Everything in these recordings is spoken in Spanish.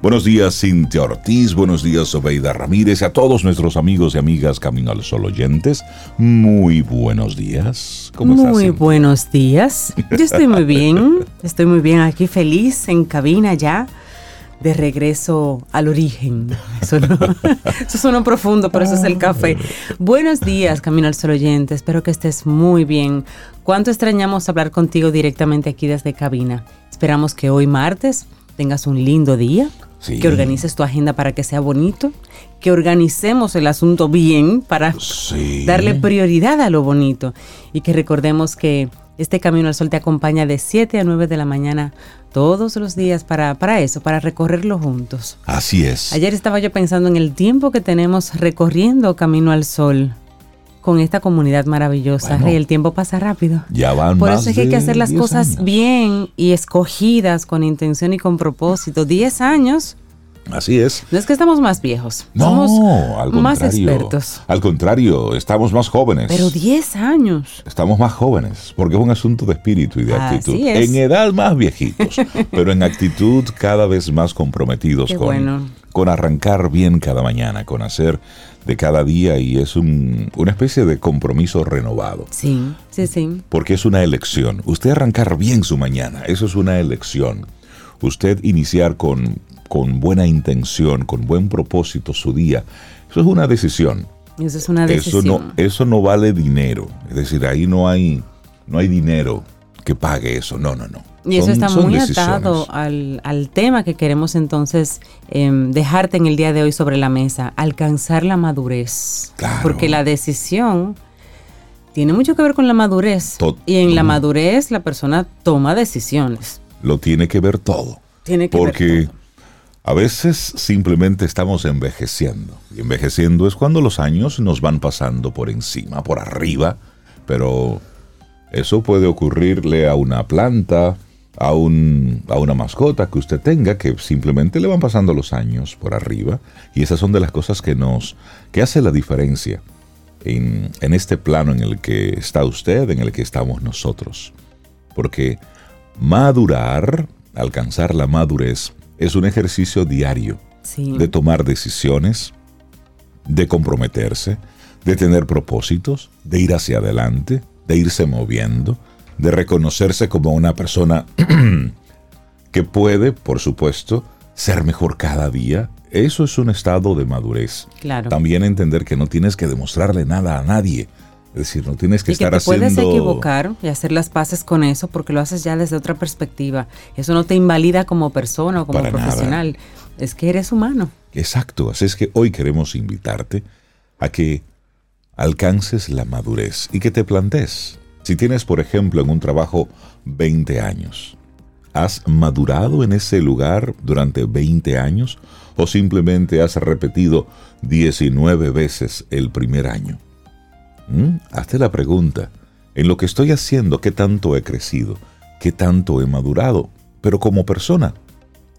Buenos días, Cintia Ortiz. Buenos días, Obeida Ramírez. Y a todos nuestros amigos y amigas Camino al Sol oyentes, muy buenos días. ¿Cómo estás? Muy buenos días. Yo estoy muy bien. Estoy muy bien aquí, feliz en cabina ya de regreso al origen. Eso, no, eso suena profundo, pero eso es el café. Buenos días, Camino al Sol oyente. Espero que estés muy bien. Cuánto extrañamos hablar contigo directamente aquí desde cabina. Esperamos que hoy martes tengas un lindo día, que organices tu agenda para que sea bonito, que organicemos el asunto bien para darle prioridad a lo bonito y que recordemos que este Camino al Sol te acompaña de 7 a 9 de la mañana todos los días para, para eso, para recorrerlo juntos. Así es. Ayer estaba yo pensando en el tiempo que tenemos recorriendo Camino al Sol con esta comunidad maravillosa y el tiempo pasa rápido. Ya van Por eso es que hay que hacer las cosas bien y escogidas con intención y con propósito. 10 años Así es. No es que estamos más viejos. No, somos más expertos. Al contrario, estamos más jóvenes. Pero 10 años. Estamos más jóvenes, porque es un asunto de espíritu y de actitud. En edad más viejitos, pero en actitud cada vez más comprometidos con, con arrancar bien cada mañana, con hacer de cada día y es un, una especie de compromiso renovado. Sí, sí, sí. Porque es una elección. Usted arrancar bien su mañana, eso es una elección. Usted iniciar con con buena intención, con buen propósito su día. Eso es una decisión. Eso es una decisión. Eso no, eso no vale dinero. Es decir, ahí no hay, no hay dinero que pague eso. No, no, no. Y eso está muy atado al, tema que queremos entonces em, dejarte en el día de hoy sobre la mesa, alcanzar la madurez. Claro. Porque la decisión tiene mucho que ver con la madurez. y en la madurez la persona toma decisiones. Lo tiene que ver todo. Tiene que Porque ver todo. A veces simplemente estamos envejeciendo. Y envejeciendo es cuando los años nos van pasando por encima, por arriba, pero eso puede ocurrirle a una planta, a, un, a una mascota que usted tenga, que simplemente le van pasando los años por arriba. Y esas son de las cosas que nos, que hace la diferencia en, en este plano en el que está usted, en el que estamos nosotros. Porque madurar, alcanzar la madurez, es un ejercicio diario de tomar decisiones, de comprometerse, de tener propósitos, de ir hacia adelante, de irse moviendo, de reconocerse como una persona que puede, por supuesto, ser mejor cada día. Eso es un estado de madurez. Claro. También entender que no tienes que demostrarle nada a nadie decir, no tienes que y estar que te haciendo... puedes equivocar y hacer las paces con eso porque lo haces ya desde otra perspectiva. Eso no te invalida como persona o como profesional. Es que eres humano. Exacto. Así es que hoy queremos invitarte a que alcances la madurez y que te plantees. Si tienes, por ejemplo, en un trabajo 20 años, ¿has madurado en ese lugar durante 20 años o simplemente has repetido 19 veces el primer año? ¿Mm? Hazte la pregunta, en lo que estoy haciendo, ¿qué tanto he crecido? ¿Qué tanto he madurado? Pero como persona,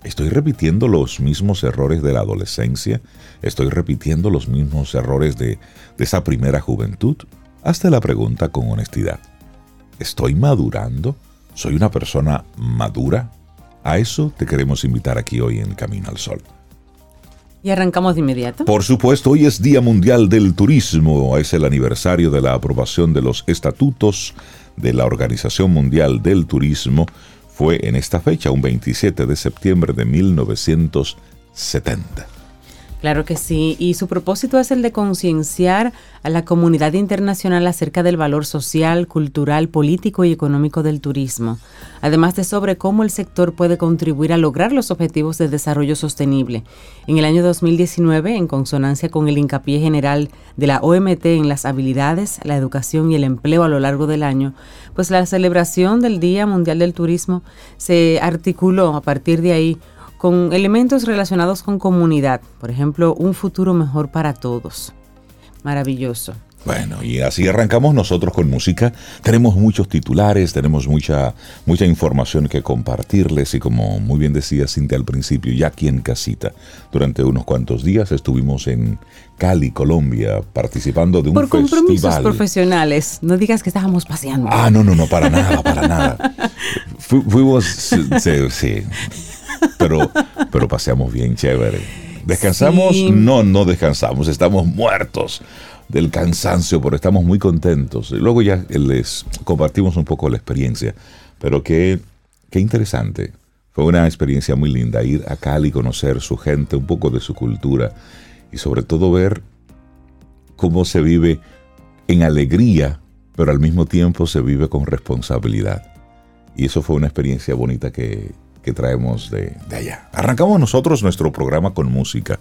¿estoy repitiendo los mismos errores de la adolescencia? ¿Estoy repitiendo los mismos errores de, de esa primera juventud? Hazte la pregunta con honestidad. ¿Estoy madurando? ¿Soy una persona madura? A eso te queremos invitar aquí hoy en Camino al Sol. Y arrancamos de inmediato. Por supuesto, hoy es Día Mundial del Turismo. Es el aniversario de la aprobación de los estatutos de la Organización Mundial del Turismo. Fue en esta fecha, un 27 de septiembre de 1970. Claro que sí, y su propósito es el de concienciar a la comunidad internacional acerca del valor social, cultural, político y económico del turismo, además de sobre cómo el sector puede contribuir a lograr los objetivos de desarrollo sostenible. En el año 2019, en consonancia con el hincapié general de la OMT en las habilidades, la educación y el empleo a lo largo del año, pues la celebración del Día Mundial del Turismo se articuló a partir de ahí con elementos relacionados con comunidad, por ejemplo, un futuro mejor para todos. Maravilloso. Bueno, y así arrancamos nosotros con música. Tenemos muchos titulares, tenemos mucha, mucha información que compartirles y como muy bien decía Cintia al principio, ya aquí en casita, durante unos cuantos días estuvimos en Cali, Colombia, participando de un Por compromisos profesionales, no digas que estábamos paseando. Ah, no, no, no, para nada, para nada. fuimos, sí, sí pero, pero paseamos bien chévere. ¿Descansamos? No, no descansamos, estamos muertos del cansancio, pero estamos muy contentos. Luego ya les compartimos un poco la experiencia, pero qué, qué interesante. Fue una experiencia muy linda ir a Cali, conocer su gente, un poco de su cultura y sobre todo ver cómo se vive en alegría, pero al mismo tiempo se vive con responsabilidad. Y eso fue una experiencia bonita que, traemos de, allá. Arrancamos nosotros nuestro programa con música.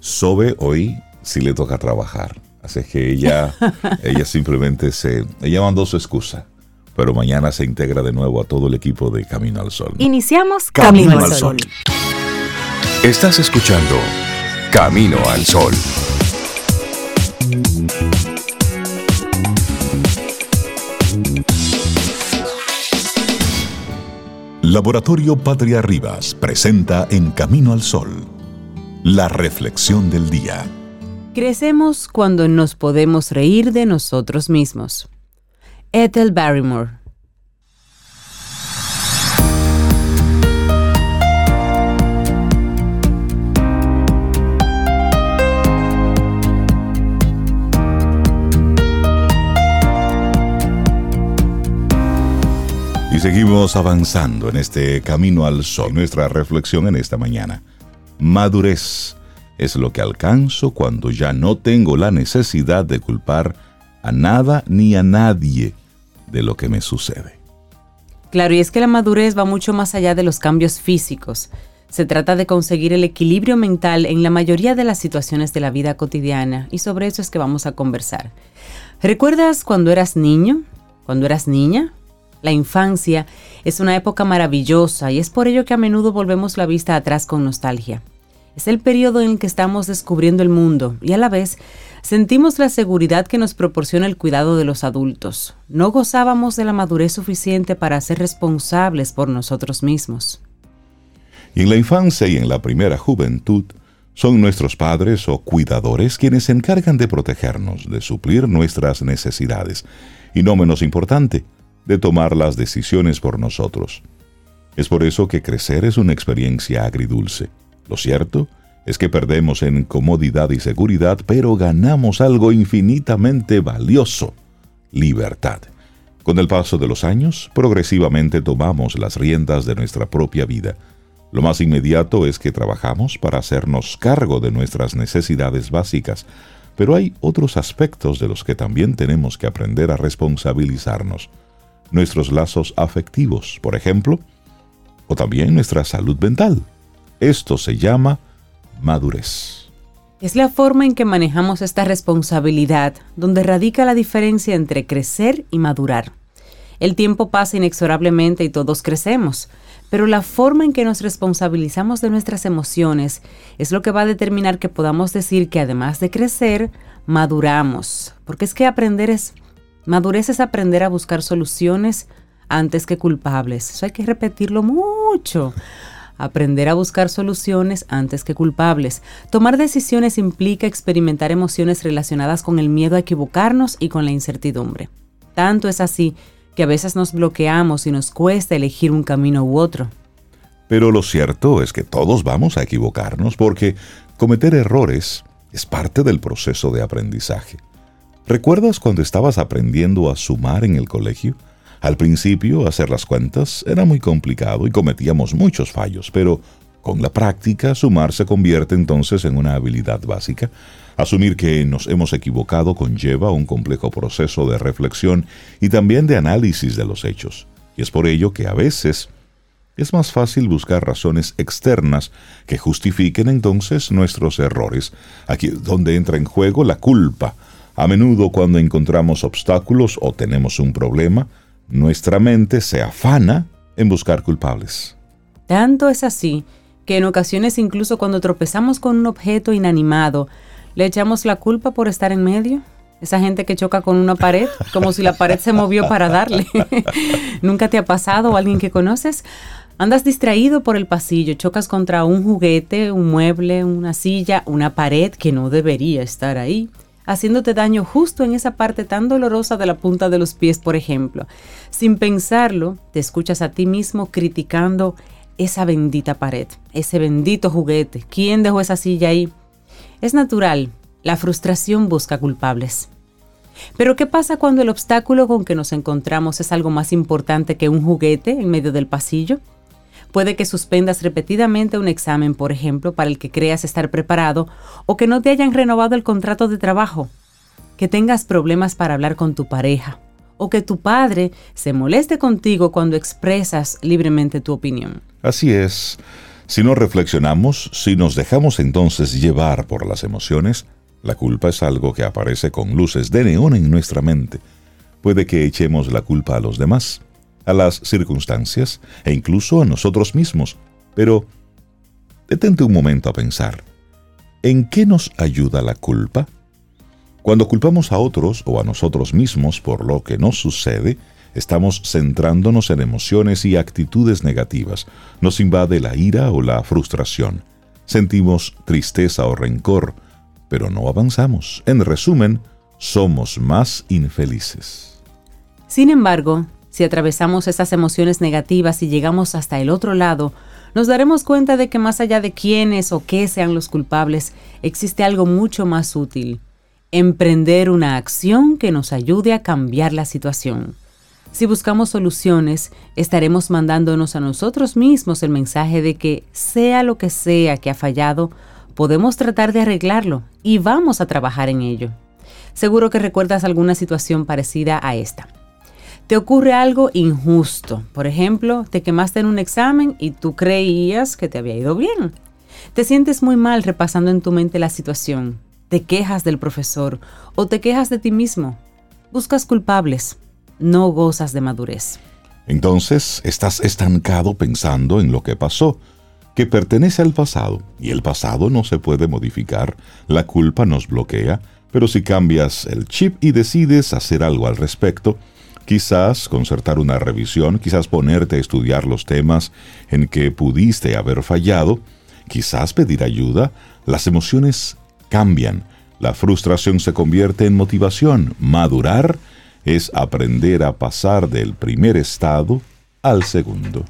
Sobe hoy sí le toca trabajar. Así es que ella, ella simplemente se, ella mandó su excusa. Pero mañana se integra de nuevo a todo el equipo de Camino al Sol. Iniciamos Camino, al Sol. Estás escuchando Camino al Sol. Laboratorio Patria Rivas presenta En Camino al Sol, la reflexión del día. Crecemos cuando nos podemos reír de nosotros mismos. Ethel Barrymore seguimos avanzando en este camino al sol. Nuestra reflexión en esta mañana. Madurez es lo que alcanzo cuando ya no tengo la necesidad de culpar a nada ni a nadie de lo que me sucede. Claro, y es que la madurez va mucho más allá de los cambios físicos. Se trata de conseguir el equilibrio mental en la mayoría de las situaciones de la vida cotidiana y sobre eso es que vamos a conversar. ¿Recuerdas cuando eras niño? ¿Cuando eras niña? La infancia es una época maravillosa y es por ello que a menudo volvemos la vista atrás con nostalgia. Es el periodo en el que estamos descubriendo el mundo y a la vez sentimos la seguridad que nos proporciona el cuidado de los adultos. No gozábamos de la madurez suficiente para ser responsables por nosotros mismos. Y en la infancia y en la primera juventud, son nuestros padres o cuidadores quienes se encargan de protegernos, de suplir nuestras necesidades. Y no menos importante, de tomar las decisiones por nosotros. Es por eso que crecer es una experiencia agridulce. Lo cierto es que perdemos en comodidad y seguridad, pero ganamos algo infinitamente valioso, libertad. Con el paso de los años, progresivamente tomamos las riendas de nuestra propia vida. Lo más inmediato es que trabajamos para hacernos cargo de nuestras necesidades básicas, pero hay otros aspectos de los que también tenemos que aprender a responsabilizarnos nuestros lazos afectivos, por ejemplo, o también nuestra salud mental. Esto se llama madurez. Es la forma en que manejamos esta responsabilidad donde radica la diferencia entre crecer y madurar. El tiempo pasa inexorablemente y todos crecemos, pero la forma en que nos responsabilizamos de nuestras emociones es lo que va a determinar que podamos decir que además de crecer, maduramos, porque es que aprender es Madurez es aprender a buscar soluciones antes que culpables. Eso hay que repetirlo mucho. Aprender a buscar soluciones antes que culpables. Tomar decisiones implica experimentar emociones relacionadas con el miedo a equivocarnos y con la incertidumbre. Tanto es así que a veces nos bloqueamos y nos cuesta elegir un camino u otro. Pero lo cierto es que todos vamos a equivocarnos porque cometer errores es parte del proceso de aprendizaje. ¿Recuerdas cuando estabas aprendiendo a sumar en el colegio? Al principio, hacer las cuentas era muy complicado y cometíamos muchos fallos, pero con la práctica, sumar se convierte entonces en una habilidad básica. Asumir que nos hemos equivocado conlleva un complejo proceso de reflexión y también de análisis de los hechos. Y es por ello que a veces es más fácil buscar razones externas que justifiquen entonces nuestros errores, aquí donde entra en juego la culpa, a menudo cuando encontramos obstáculos o tenemos un problema, nuestra mente se afana en buscar culpables. Tanto es así que en ocasiones incluso cuando tropezamos con un objeto inanimado, le echamos la culpa por estar en medio. Esa gente que choca con una pared, como si la pared se movió para darle. ¿Nunca te ha pasado o alguien que conoces? Andas distraído por el pasillo, chocas contra un juguete, un mueble, una silla, una pared que no debería estar ahí haciéndote daño justo en esa parte tan dolorosa de la punta de los pies, por ejemplo. Sin pensarlo, te escuchas a ti mismo criticando esa bendita pared, ese bendito juguete. ¿Quién dejó esa silla ahí? Es natural, la frustración busca culpables. Pero ¿qué pasa cuando el obstáculo con que nos encontramos es algo más importante que un juguete en medio del pasillo? Puede que suspendas repetidamente un examen, por ejemplo, para el que creas estar preparado, o que no te hayan renovado el contrato de trabajo, que tengas problemas para hablar con tu pareja, o que tu padre se moleste contigo cuando expresas libremente tu opinión. Así es. Si no reflexionamos, si nos dejamos entonces llevar por las emociones, la culpa es algo que aparece con luces de neón en nuestra mente. Puede que echemos la culpa a los demás, a las circunstancias e incluso a nosotros mismos. Pero detente un momento a pensar. ¿En qué nos ayuda la culpa? Cuando culpamos a otros o a nosotros mismos por lo que nos sucede, estamos centrándonos en emociones y actitudes negativas. Nos invade la ira o la frustración. Sentimos tristeza o rencor, pero no avanzamos. En resumen, somos más infelices. Sin embargo, si atravesamos esas emociones negativas y llegamos hasta el otro lado, nos daremos cuenta de que más allá de quiénes o qué sean los culpables, existe algo mucho más útil, emprender una acción que nos ayude a cambiar la situación. Si buscamos soluciones, estaremos mandándonos a nosotros mismos el mensaje de que sea lo que sea que ha fallado, podemos tratar de arreglarlo y vamos a trabajar en ello. Seguro que recuerdas alguna situación parecida a esta. Te ocurre algo injusto. Por ejemplo, te quemaste en un examen y tú creías que te había ido bien. Te sientes muy mal repasando en tu mente la situación. Te quejas del profesor o te quejas de ti mismo. Buscas culpables no gozas de madurez. Entonces estás estancado pensando en lo que pasó, que pertenece al pasado, y el pasado no se puede modificar, la culpa nos bloquea, pero si cambias el chip y decides hacer algo al respecto, quizás concertar una revisión, quizás ponerte a estudiar los temas en que pudiste haber fallado, quizás pedir ayuda, las emociones cambian, la frustración se convierte en motivación, madurar es aprender a pasar del primer estado al segundo.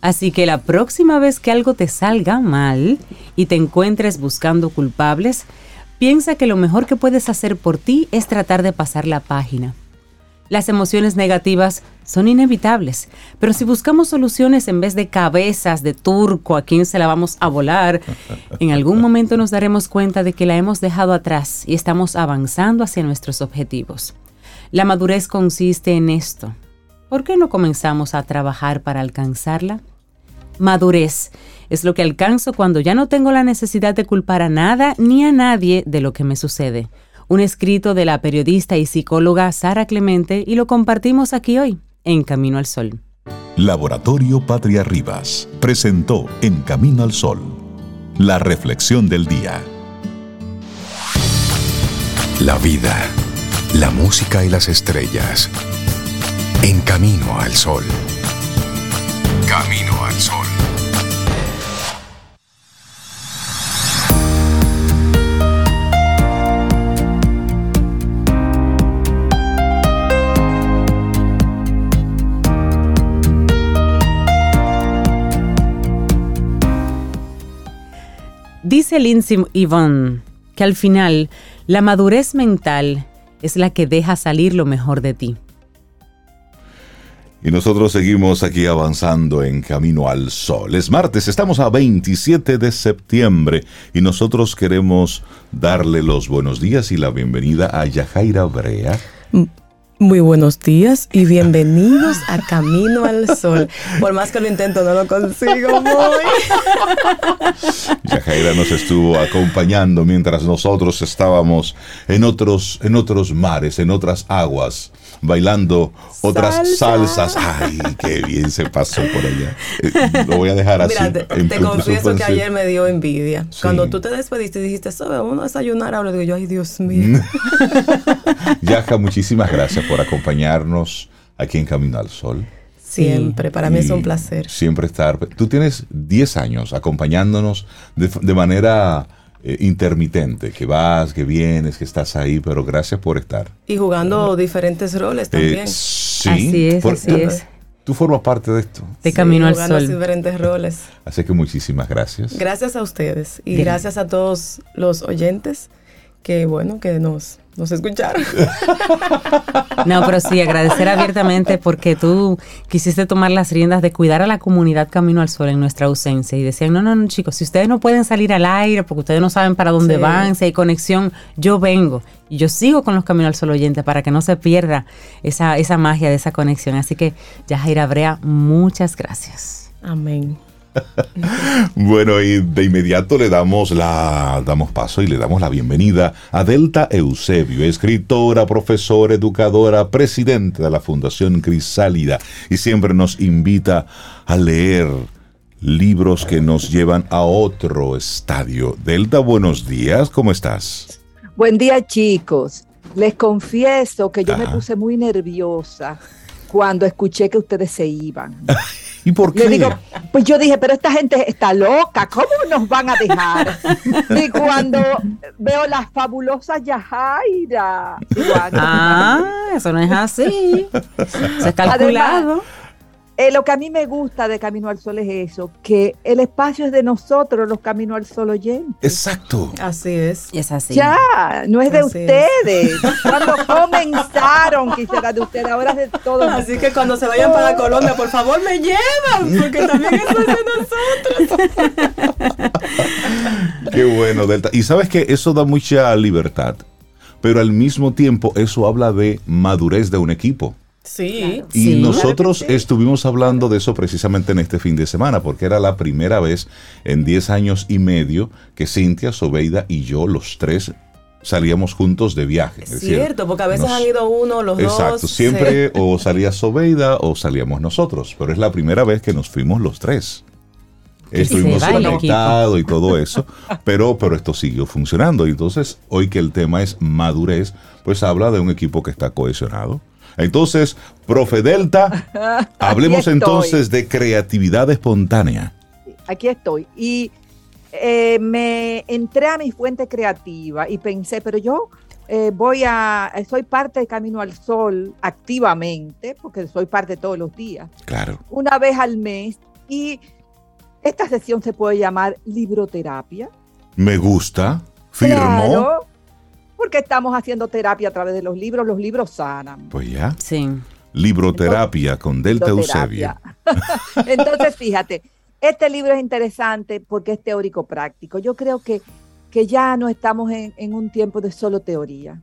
Así que la próxima vez que algo te salga mal y te encuentres buscando culpables, piensa que lo mejor que puedes hacer por ti es tratar de pasar la página. Las emociones negativas son inevitables, pero si buscamos soluciones en vez de cabezas de turco a quien se la vamos a volar, en algún momento nos daremos cuenta de que la hemos dejado atrás y estamos avanzando hacia nuestros objetivos. La madurez consiste en esto. ¿Por qué no comenzamos a trabajar para alcanzarla? Madurez es lo que alcanzo cuando ya no tengo la necesidad de culpar a nada ni a nadie de lo que me sucede. Un escrito de la periodista y psicóloga Sara Clemente y lo compartimos aquí hoy, en Camino al Sol. Laboratorio Patria Rivas presentó En Camino al Sol, la reflexión del día. La vida la música y las estrellas. En camino al sol. Camino al sol. Dice Lindsay Yvonne que al final la madurez mental es la que deja salir lo mejor de ti. Y nosotros seguimos aquí avanzando en Camino al Sol. Es martes, estamos a 27 de septiembre y nosotros queremos darle los buenos días y la bienvenida a Yajaira Brea. Muy buenos días y bienvenidos a Camino al Sol. Por más que lo intento, no lo consigo muy. Yajaira nos estuvo acompañando mientras nosotros estábamos en otros, en otros mares, en otras aguas, bailando otras salsas. Ay, qué bien se pasó por allá. Eh, lo voy a dejar así. Mira, te, confieso que ayer me dio envidia. Cuando tú te despediste y dijiste, ¿sabes? Vamos a desayunar ahora. Digo yo, ay, Dios mío. Yaja, muchísimas gracias por acompañarnos aquí en Camino al Sol. Siempre, para mí es un placer. Siempre estar. Tú tienes 10 años acompañándonos de, manera eh, intermitente, que vas, que vienes, que estás ahí, pero gracias por estar. Y jugando diferentes roles también. Eh, sí, así es, así es. Tú formas parte de esto. De Camino al jugando Sol. diferentes roles. Así que muchísimas gracias. Gracias a ustedes y Bien. gracias a todos los oyentes que, bueno, que nos, nos escucharon. No, pero sí, agradecer abiertamente porque tú quisiste tomar las riendas de cuidar a la comunidad Camino al Sol en nuestra ausencia y decían, no, no, no, chicos, si ustedes no pueden salir al aire porque ustedes no saben para dónde Sí. van, si hay conexión, yo vengo y yo sigo con los Camino al Sol oyentes para que no se pierda esa, esa magia de esa conexión. Así que, Yajaira Brea, muchas gracias. Amén. Bueno, y de inmediato le damos la damos paso y le damos la bienvenida a Delta Eusebio, escritora, profesora, educadora, presidente de la Fundación Crisálida y siempre nos invita a leer libros que nos llevan a otro estadio. Delta, buenos días, ¿cómo estás? Buen día, chicos. Les confieso que yo me Ajá. puse muy nerviosa cuando escuché que ustedes se iban. ¿Y por qué? Le digo, pues yo dije, pero esta gente está loca, ¿cómo nos van a dejar? Y cuando veo la fabulosa Yajaira, ah, eso no es así. Se es calculado. Eh, lo que a mí me gusta de Camino al Sol es eso, que el espacio es de nosotros, los Camino al Sol oyentes. Exacto. Así es. Y es así. Ya, no es de Así es. ustedes. Cuando comenzaron, quisiera de ustedes, ahora es de todos. Así que cuando se vayan para Colombia, por favor me llevan, porque también eso es de nosotros. Qué bueno, Delta. Y sabes que eso da mucha libertad, pero al mismo tiempo eso habla de madurez de un equipo. Sí. Y Sí. nosotros Claro que sí. estuvimos hablando de eso precisamente en este fin de semana, porque era la primera vez en 10 años y medio que Cintia, Sobeida y yo, los tres, salíamos juntos de viaje. Es cierto, porque a veces nos- han ido uno, los dos. Exacto, siempre o salía Sobeida o salíamos nosotros, pero es la primera vez que nos fuimos los tres. Estuvimos conectados y todo eso, pero, pero esto siguió funcionando. Y entonces, hoy que el tema es madurez, pues habla de un equipo que está cohesionado. Entonces, profe Delta, hablemos entonces de creatividad espontánea. Aquí estoy. Y eh, me entré a mi fuente creativa y pensé, pero yo eh, voy a, soy parte de Camino al Sol activamente, porque soy parte todos los días, Claro. una vez al mes. Y esta sesión se puede llamar libroterapia. Me gusta, firmo. Claro, porque estamos haciendo terapia a través de los libros. Los libros sanan. Pues ya, Sí. libroterapia con Delta. Eusebio. Entonces, fíjate, este libro es interesante porque es teórico práctico. Yo creo que, que ya no estamos en, en un tiempo de solo teoría.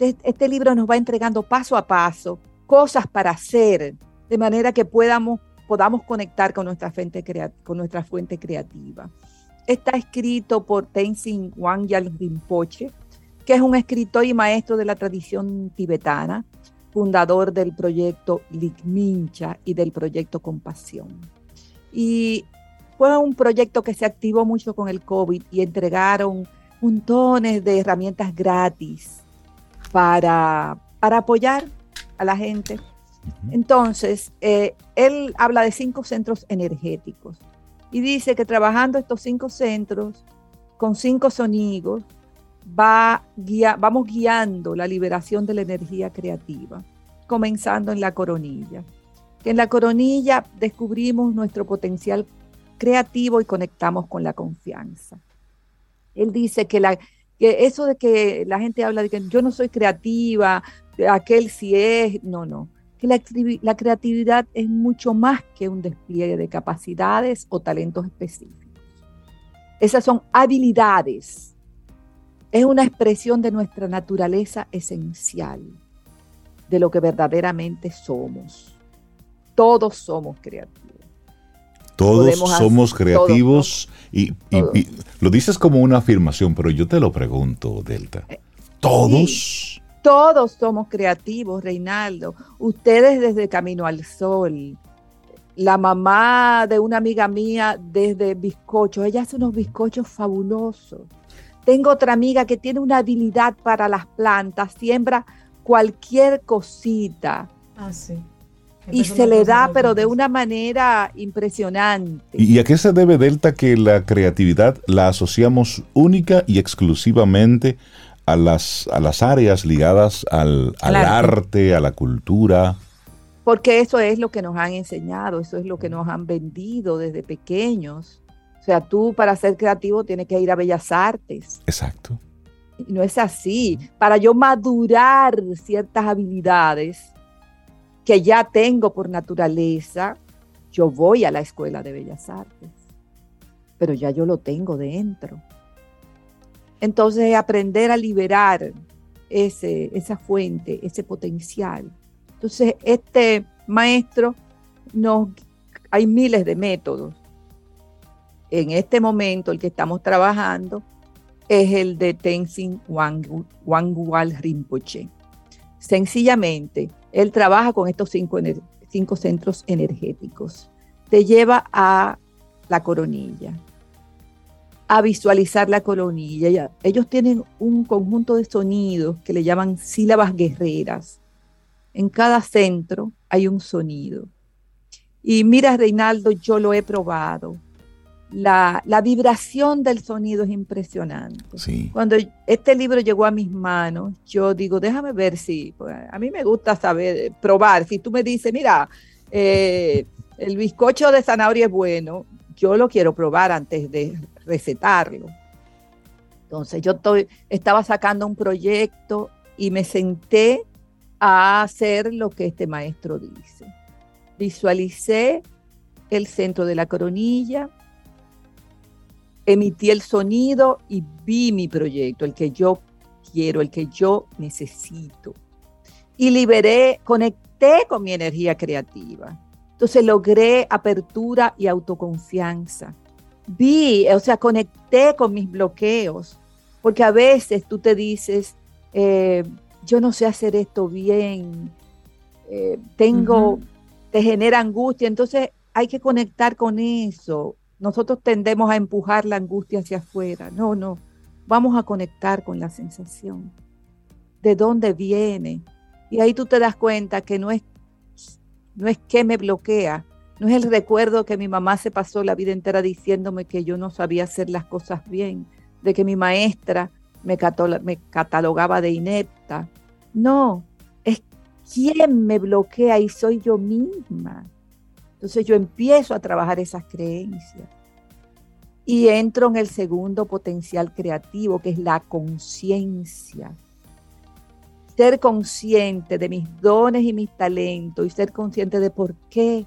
Este, este libro nos va entregando paso a paso cosas para hacer, de manera que podamos, podamos conectar con nuestra, fuente crea- con nuestra fuente creativa. Está escrito por Tenzin Wangyal Rinpoche, que es un escritor y maestro de la tradición tibetana, fundador del proyecto Ligmincha y del proyecto Compasión. Y fue un proyecto que se activó mucho con el COVID y entregaron montones de herramientas gratis para, para apoyar a la gente. Entonces, eh, él habla de cinco centros energéticos y dice que trabajando estos cinco centros con cinco sonidos, va guia- vamos guiando la liberación de la energía creativa, comenzando en la coronilla. Que en la coronilla descubrimos nuestro potencial creativo y conectamos con la confianza. Él dice que, la, que eso de que la gente habla de que yo no soy creativa, aquel sí es, no, no. Que la, la creatividad es mucho más que un despliegue de capacidades o talentos específicos. Esas son habilidades. Es una expresión de nuestra naturaleza esencial, de lo que verdaderamente somos. Todos somos creativos. Todos Podemos hacer- somos creativos y, y- Todos. y lo dices como una afirmación, pero yo te lo pregunto, Delta. Todos. Todos somos creativos, Reinaldo. Ustedes desde Camino al Sol. La mamá de una amiga mía desde bizcochos. Ella hace unos bizcochos fabulosos. Tengo otra amiga que tiene una habilidad para las plantas. Siembra cualquier cosita Ah, sí. y se le da, pero de una manera impresionante. ¿Y a qué se debe, Delta, que la creatividad la asociamos única y exclusivamente a las, a las áreas ligadas al, al arte. a la cultura? porque eso es lo que nos han enseñado, eso es lo que nos han vendido desde pequeños. O sea, tú para ser creativo tienes que ir a Bellas Artes. Exacto. Y no es así. Para yo madurar ciertas habilidades que ya tengo por naturaleza, yo voy a la Escuela de Bellas Artes. Pero ya yo lo tengo dentro. Entonces, aprender a liberar ese, esa fuente, ese potencial entonces, este maestro nos, hay miles de métodos. En este momento, el que estamos trabajando es el de Tenzin Wangual Rinpoche. Sencillamente, él trabaja con estos cinco, cinco centros energéticos. Te lleva a la coronilla, a visualizar la coronilla. Ellos tienen un conjunto de sonidos que le llaman sílabas guerreras en cada centro hay un sonido. Y mira, Reinaldo, yo lo he probado. La, vibración del sonido es impresionante. Cuando este libro llegó a mis manos, yo digo, déjame ver si, pues, a mí me gusta saber, probar. Si tú me dices, mira, eh, el bizcocho de zanahoria es bueno, yo lo quiero probar antes de recetarlo. Entonces yo estoy, estaba sacando un proyecto y me senté a hacer lo que este maestro dice. Visualicé el centro de la coronilla, emití el sonido y vi mi proyecto, el que yo quiero, el que yo necesito. Y liberé, conecté con mi energía creativa. Entonces logré apertura y autoconfianza. Vi, o sea, conecté con mis bloqueos, porque a veces tú te dices, eh, yo no sé hacer esto bien, eh, tengo, te genera angustia, entonces hay que conectar con eso. Nosotros tendemos a empujar la angustia hacia afuera. No, no, vamos a conectar con la sensación. ¿De dónde viene? Y ahí tú te das cuenta que no es, no es que me bloquea, no es el recuerdo que mi mamá se pasó la vida entera diciéndome que yo no sabía hacer las cosas bien, de que mi maestra me, catalogaba de inepta, no, es quien me bloquea y soy yo misma. Entonces yo empiezo a trabajar esas creencias y entro en el segundo potencial creativo, que es la conciencia. Ser consciente de mis dones y mis talentos y ser consciente de por qué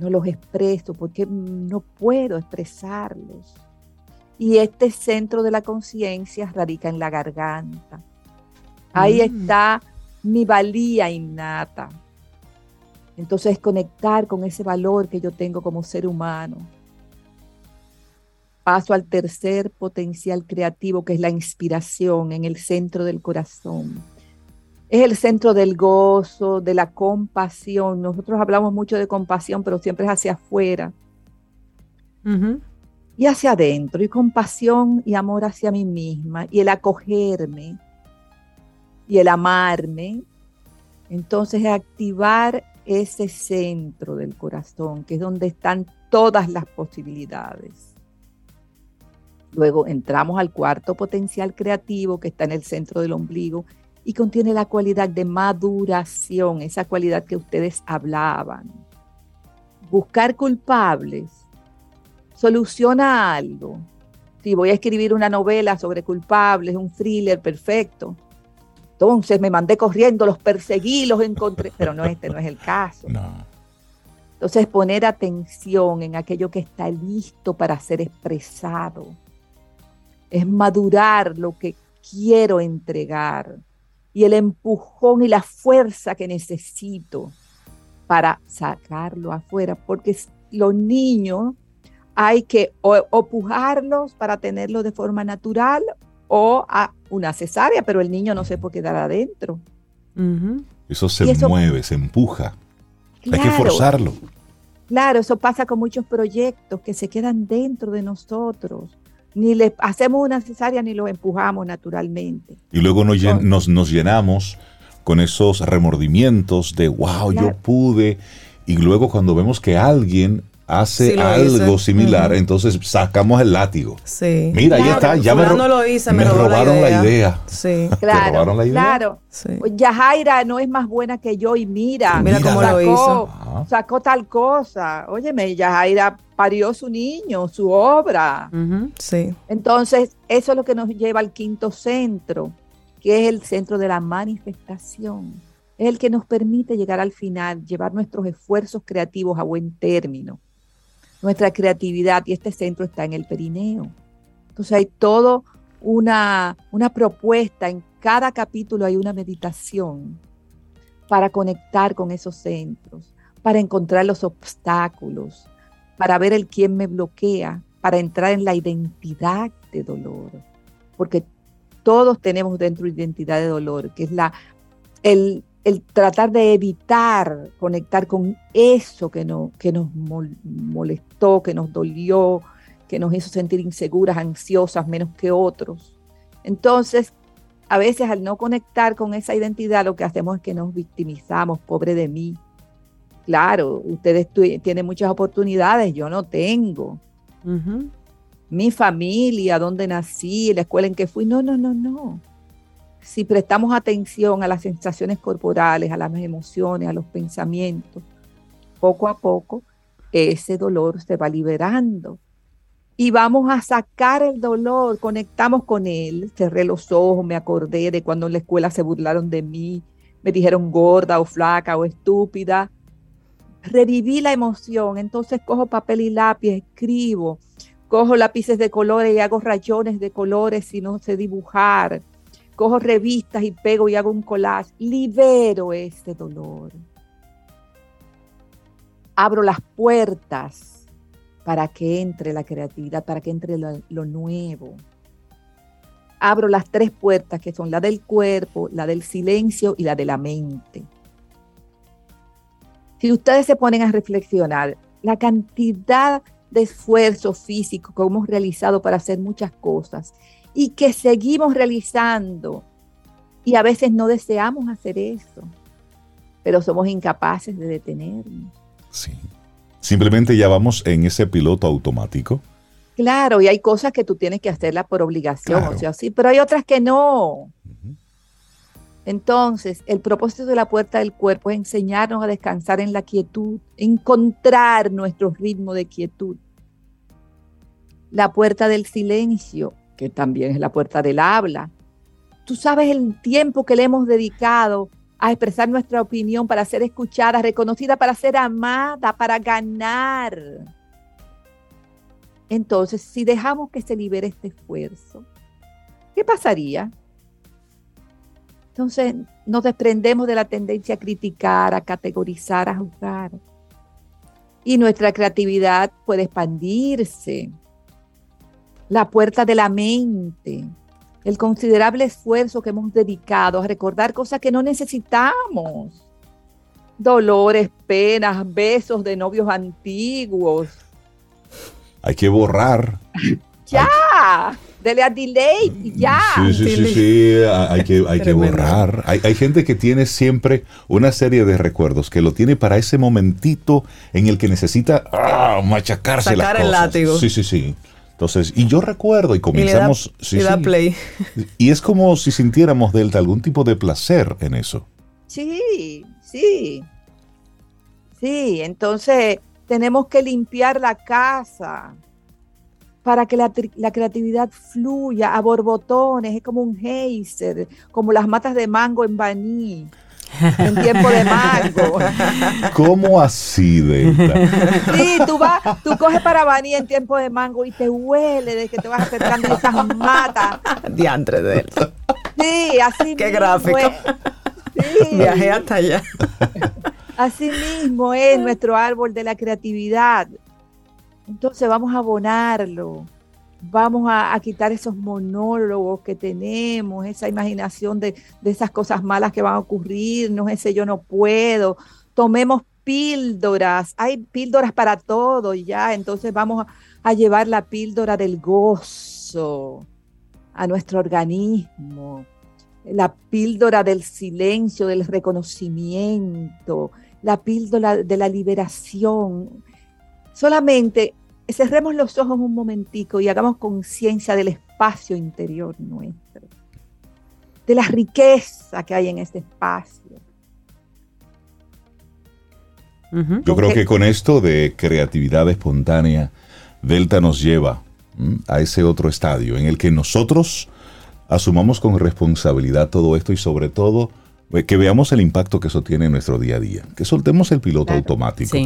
no los expreso, por qué no puedo expresarlos. Y este centro de la conciencia radica en la garganta. Ahí mm. está mi valía innata. Entonces conectar con ese valor que yo tengo como ser humano. Paso al tercer potencial creativo que es la inspiración en el centro del corazón. Es el centro del gozo, de la compasión. Nosotros hablamos mucho de compasión, pero siempre es hacia afuera. Y hacia adentro. Y compasión y amor hacia mí misma. Y el acogerme y el amarme, entonces es activar ese centro del corazón, que es donde están todas las posibilidades. Luego entramos al cuarto potencial creativo que está en el centro del ombligo y contiene la cualidad de maduración, esa cualidad que ustedes hablaban. Buscar culpables soluciona algo. Si voy a escribir una novela sobre culpables, un thriller perfecto, entonces me mandé corriendo, los perseguí, los encontré, pero no, este no es el caso. Entonces poner atención en aquello que está listo para ser expresado. Es madurar lo que quiero entregar y el empujón y la fuerza que necesito para sacarlo afuera, porque los niños hay que opujarlos para tenerlo de forma natural o a una cesárea, pero el niño no se puede quedar adentro. Eso se mueve, se empuja. Hay que forzarlo. Claro, eso pasa con muchos proyectos que se quedan dentro de nosotros. Ni le hacemos una cesárea ni los empujamos naturalmente. Y luego nos, nos, llenamos con esos remordimientos de, wow, yo pude. Y luego cuando vemos que alguien hace Sí, lo algo hice. similar, entonces sacamos el látigo. Sí. Mira, ahí está, ya me, ro- lo hizo, me me robó la robaron la idea. idea. Sí. Claro, robaron la idea? claro. Sí. Yajaira no es más buena que yo y mira, Mira cómo lo sacó, hizo. Ajá. sacó tal cosa. Óyeme, Yajaira parió su niño, su obra. Sí. Entonces, eso es lo que nos lleva al quinto centro, que es el centro de la manifestación. Es el que nos permite llegar al final, llevar nuestros esfuerzos creativos a buen término. Nuestra creatividad, y este centro está en el perineo. Entonces hay todo una, una propuesta, en cada capítulo hay una meditación para conectar con esos centros, para encontrar los obstáculos, para ver el quién me bloquea, para entrar en la identidad de dolor, porque todos tenemos dentro identidad de dolor, que es la, el, el tratar de evitar conectar con eso que, no, que nos mol- molestó, que nos dolió, que nos hizo sentir inseguras, ansiosas, menos que otros. Entonces, a veces al no conectar con esa identidad, lo que hacemos es que nos victimizamos, pobre de mí. Claro, ustedes tienen muchas oportunidades, yo no tengo mi familia, dónde nací, la escuela en que fui. No, no, no, no. Si prestamos atención a las sensaciones corporales, a las emociones, a los pensamientos, poco a poco ese dolor se va liberando. Y vamos a sacar el dolor, conectamos con él. Cerré los ojos, me acordé de cuando en la escuela se burlaron de mí, me dijeron gorda o flaca o estúpida. Reviví la emoción, entonces cojo papel y lápiz, escribo, cojo lápices de colores y hago rayones de colores si no sé dibujar, cojo revistas y pego y hago un collage, libero ese dolor. Abro las puertas para que entre la creatividad, para que entre lo, lo nuevo. Abro las tres puertas que son la del cuerpo, la del silencio y la de la mente. Si ustedes se ponen a reflexionar, la cantidad de esfuerzo físico que hemos realizado para hacer muchas cosas y que seguimos realizando y a veces no deseamos hacer eso, pero somos incapaces de detenernos. Sí. Simplemente ya vamos en ese piloto automático. Claro, y hay cosas que tú tienes que hacerlas por obligación, Claro. o sea, sí, pero hay otras que no. Entonces, el propósito de la puerta del cuerpo es enseñarnos a descansar en la quietud, encontrar nuestro ritmo de quietud. La puerta del silencio, que también es la puerta del habla. Tú sabes el tiempo que le hemos dedicado a expresar nuestra opinión para ser escuchada, reconocida, para ser amada, para ganar. Entonces, si dejamos que se libere este esfuerzo, ¿qué pasaría? Entonces nos desprendemos de la tendencia a criticar, a categorizar, a juzgar. Y nuestra creatividad puede expandirse. La puerta de la mente, el considerable esfuerzo que hemos dedicado a recordar cosas que no necesitamos. Dolores, penas, besos de novios antiguos. Hay que borrar. Ya, dele a delay y ya. Sí, sí, sí, sí, Hay que, hay que borrar. Hay, hay gente que tiene siempre una serie de recuerdos que lo tiene para ese momentito en el que necesita ah, machacarse las Sacar el látigo. Sí, sí, sí. Entonces, y yo recuerdo y Y le da, comenzamos. sí, y da sí. play. Y es como si sintiéramos Delta algún tipo de placer en eso. Sí, sí. Sí, entonces tenemos que limpiar la casa para que la, la creatividad fluya a borbotones, es como un geyser, como las matas de mango en Baní, en tiempo de mango. ¿Cómo así, Delta? Sí, tú vas, tú coges para Baní en tiempo de mango y te huele de que te vas acercando a esas matas. Diantre de él. Sí, así Qué mismo gráfico. es. Sí. Viajé hasta allá. Así mismo es nuestro árbol de la creatividad. Entonces vamos a abonarlo, vamos a, quitar esos monólogos que tenemos, esa imaginación de, de esas cosas malas que van a ocurrir, no ese yo no puedo. Tomemos píldoras, hay píldoras para todo ya, entonces vamos a, a llevar la píldora del gozo a nuestro organismo, la píldora del silencio, del reconocimiento, la píldora de la liberación. Solamente cerremos los ojos un momentico y hagamos conciencia del espacio interior nuestro, de la riqueza que hay en este espacio. Yo creo que con esto de creatividad espontánea, Delta nos lleva a ese otro estadio en el que nosotros asumamos con responsabilidad todo esto y sobre todo eh, que veamos el impacto que eso tiene en nuestro día a día, que soltemos el piloto automático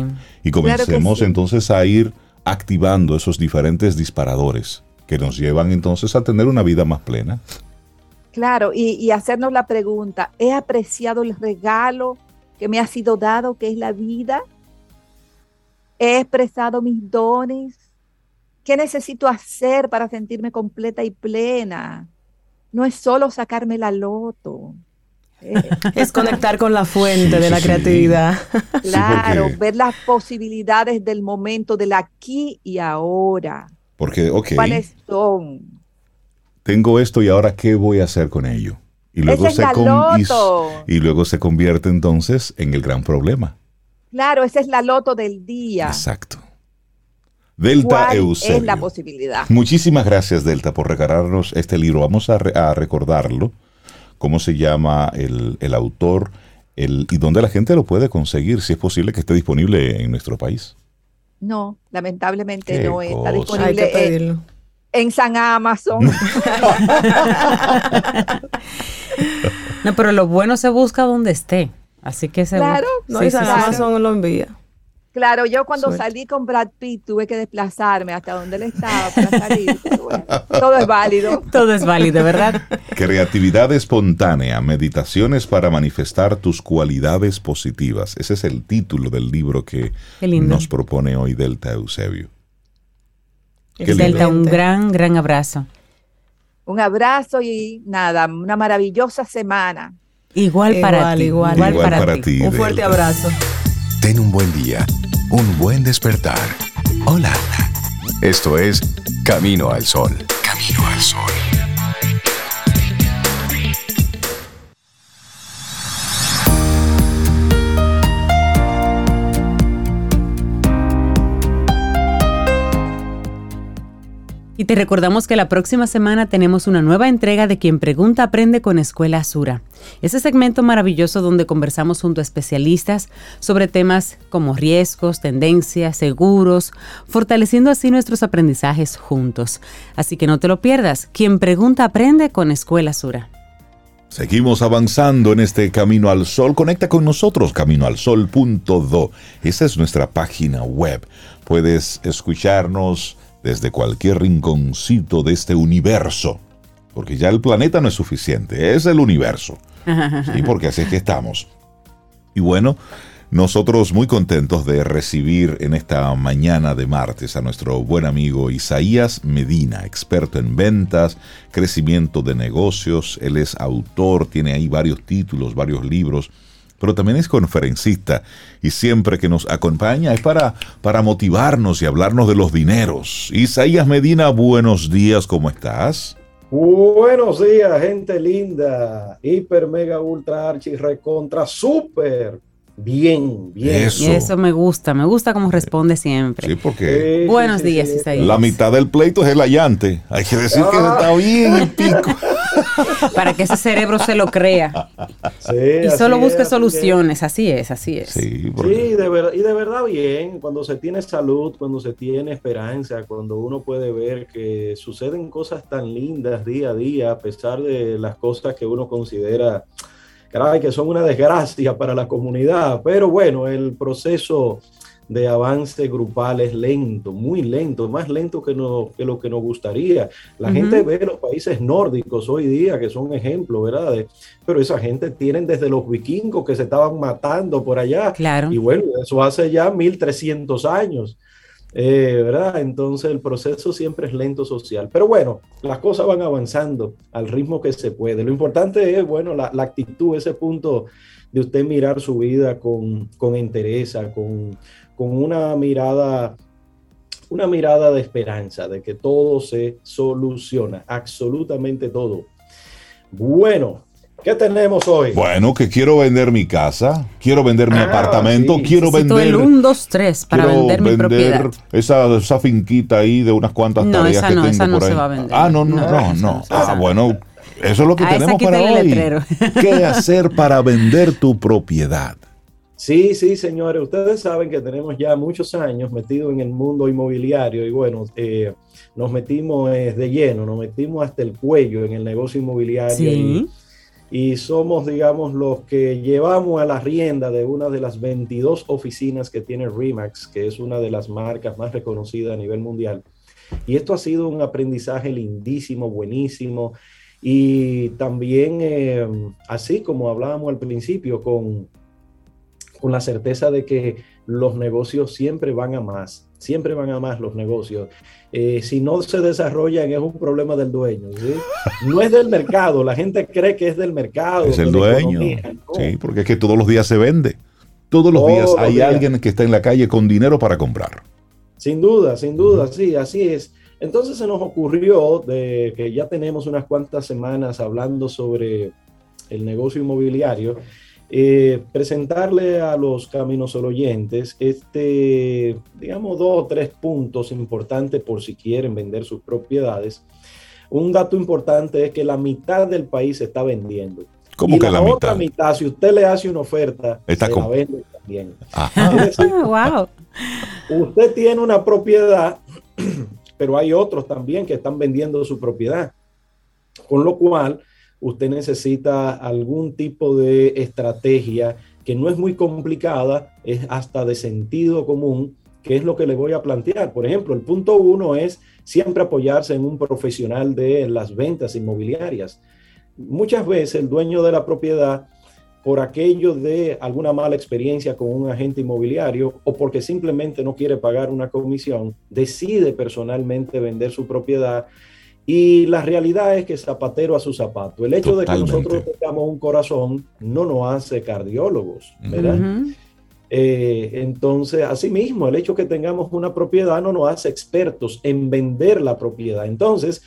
y comencemos entonces a ir activando esos diferentes disparadores que nos llevan entonces a tener una vida más plena. Claro, y, y hacernos la pregunta, ¿he apreciado el regalo que me ha sido dado, que es la vida? ¿He expresado mis dones? ¿Qué necesito hacer para sentirme completa y plena? No es solo sacarme la loto. es conectar con la fuente de la creatividad. Claro, ver las posibilidades del momento, del aquí y ahora. Porque, ok. ¿Cuáles son? Tengo esto y ahora qué voy a hacer con ello. Y luego, se y, luego se convierte entonces en el gran problema. Claro, esa es la loto del día. Exacto. Delta Eusebio. Es la posibilidad. Muchísimas gracias, Delta, por regalarnos este libro. Vamos a, a recordarlo cómo se llama el, autor el, y dónde la gente lo puede conseguir, si es posible que esté disponible en nuestro país. No, lamentablemente no está disponible en, San Amazon. no, pero lo bueno se busca donde esté. Así que se Claro, no, San Amazon lo envía. Claro, yo cuando salí con Brad Pitt tuve que desplazarme hasta donde él estaba para salir. todo es válido. Todo es válido, ¿verdad? Creatividad espontánea, meditaciones para manifestar tus cualidades positivas. Ese es el título del libro que nos propone hoy Delta Eusebio. Delta, un gran, gran abrazo. Un abrazo y nada, una maravillosa semana. Igual, para ti. Igual, para, ti. Un fuerte abrazo. Ten un buen día, un buen despertar. Hola. Esto es Camino al Sol. Camino al Sol. Y te recordamos que la próxima semana tenemos una nueva entrega de Quien Pregunta Aprende con Escuela Azura. Ese segmento maravilloso donde conversamos junto a especialistas sobre temas como riesgos, tendencias, seguros, fortaleciendo así nuestros aprendizajes juntos. Así que no te lo pierdas. Quien Pregunta Aprende con Escuela Azura. Seguimos avanzando en este Camino al Sol. Conecta con nosotros, caminoalsol.do. Esa es nuestra página web. Puedes escucharnos desde cualquier rinconcito de este universo. Porque ya el planeta no es suficiente, es el universo. ¿sí? Porque así es que estamos. Y bueno, nosotros muy contentos de recibir en esta mañana de martes a nuestro buen amigo Isaías Medina, experto en ventas, crecimiento de negocios. Él es autor, tiene ahí varios títulos, varios libros pero también es conferencista y siempre que nos acompaña es para, para motivarnos y hablarnos de los dineros. Isaías Medina, buenos días, ¿cómo estás? Buenos días, gente linda, hiper, mega, ultra, archi, recontra, super Bien, bien. Eso. eso me gusta, me gusta cómo responde siempre. Sí, porque. Buenos días, Isaías. La mitad del pleito es el allante. Hay que decir que ah. está bien el pico. Para que ese cerebro se lo crea. Sí, y solo busque soluciones. Así es, así es. Sí, de verdad, y de verdad bien. Cuando se tiene salud, cuando se tiene esperanza, cuando uno puede ver que suceden cosas tan lindas día a día, a pesar de las cosas que uno considera caray, que son una desgracia para la comunidad, pero bueno, el proceso de avance grupal es lento, muy lento, más lento que, no, que lo que nos gustaría. La gente ve los países nórdicos hoy día, que son ejemplos, ¿verdad? pero esa gente tienen desde los vikingos que se estaban matando por allá. Claro. Y bueno, eso hace ya 1300 años. Eh, ¿verdad? Entonces el proceso siempre es lento social. Pero bueno, las cosas van avanzando al ritmo que se puede. Lo importante es, bueno, la, actitud, ese punto de usted mirar su vida con, con interés, con, con una mirada una mirada de esperanza, de que todo se soluciona, absolutamente todo. Bueno, ¿Qué tenemos hoy? Bueno, que quiero vender mi casa, quiero vender mi Ah, apartamento, sí. quiero Necesito vender. el 1, 2, 3 para quiero vender mi propiedad. Esa, esa finquita ahí de unas cuantas No, tareas esa que no, tengo esa no por se ahí. va a vender. Ah, no, no, No, no, Ah, bueno, eso es lo que A tenemos para hoy. ¿Qué hacer para vender tu propiedad? Sí, sí, señores, ustedes saben que tenemos ya muchos años metidos en el mundo inmobiliario y bueno, eh, nos metimos eh, de lleno, nos metimos hasta el cuello en el negocio inmobiliario Sí. y, y somos, digamos, los que llevamos a la rienda de una de las 22 oficinas que tiene Remax, que es una de las marcas más reconocidas a nivel mundial. Y esto ha sido un aprendizaje lindísimo, buenísimo. Y también, eh, así como hablábamos al principio, con, con la certeza de que los negocios siempre van a más, siempre van a más los negocios. Eh, si no se desarrollan es un problema del dueño, ¿sí? no es del mercado, la gente cree que es del mercado. Es el dueño. economía, no. Sí, porque es que todos los días se vende. Todos los Todos días hay días. alguien que está en la calle con dinero para comprar. Sin duda, sin duda, sí, así es. Entonces se nos ocurrió de que ya tenemos unas cuantas semanas hablando sobre el negocio inmobiliario, eh, presentarle a los caminos oyentes este, digamos, dos o tres puntos importantes por si quieren vender sus propiedades. Un dato importante es que la mitad del país se está vendiendo. ¿Cómo y que la otra mitad? mitad, si usted le hace una oferta, Está se con- la vende también. Ajá. Es decir, Ah, wow. Usted tiene una propiedad, pero hay otros también que están vendiendo su propiedad. Con lo cual, usted necesita algún tipo de estrategia que no es muy complicada, es hasta de sentido común, que es lo que le voy a plantear. Por ejemplo, el punto uno es siempre apoyarse en un profesional de las ventas inmobiliarias. Muchas veces el dueño de la propiedad por aquello de alguna mala experiencia con un agente inmobiliario o porque simplemente no quiere pagar una comisión, decide personalmente vender su propiedad. Y la realidad es que zapatero a su zapato. El hecho de que nosotros tengamos un corazón no nos hace cardiólogos, ¿verdad? Eh, entonces, asimismo, el hecho que tengamos una propiedad no nos hace expertos en vender la propiedad. Entonces,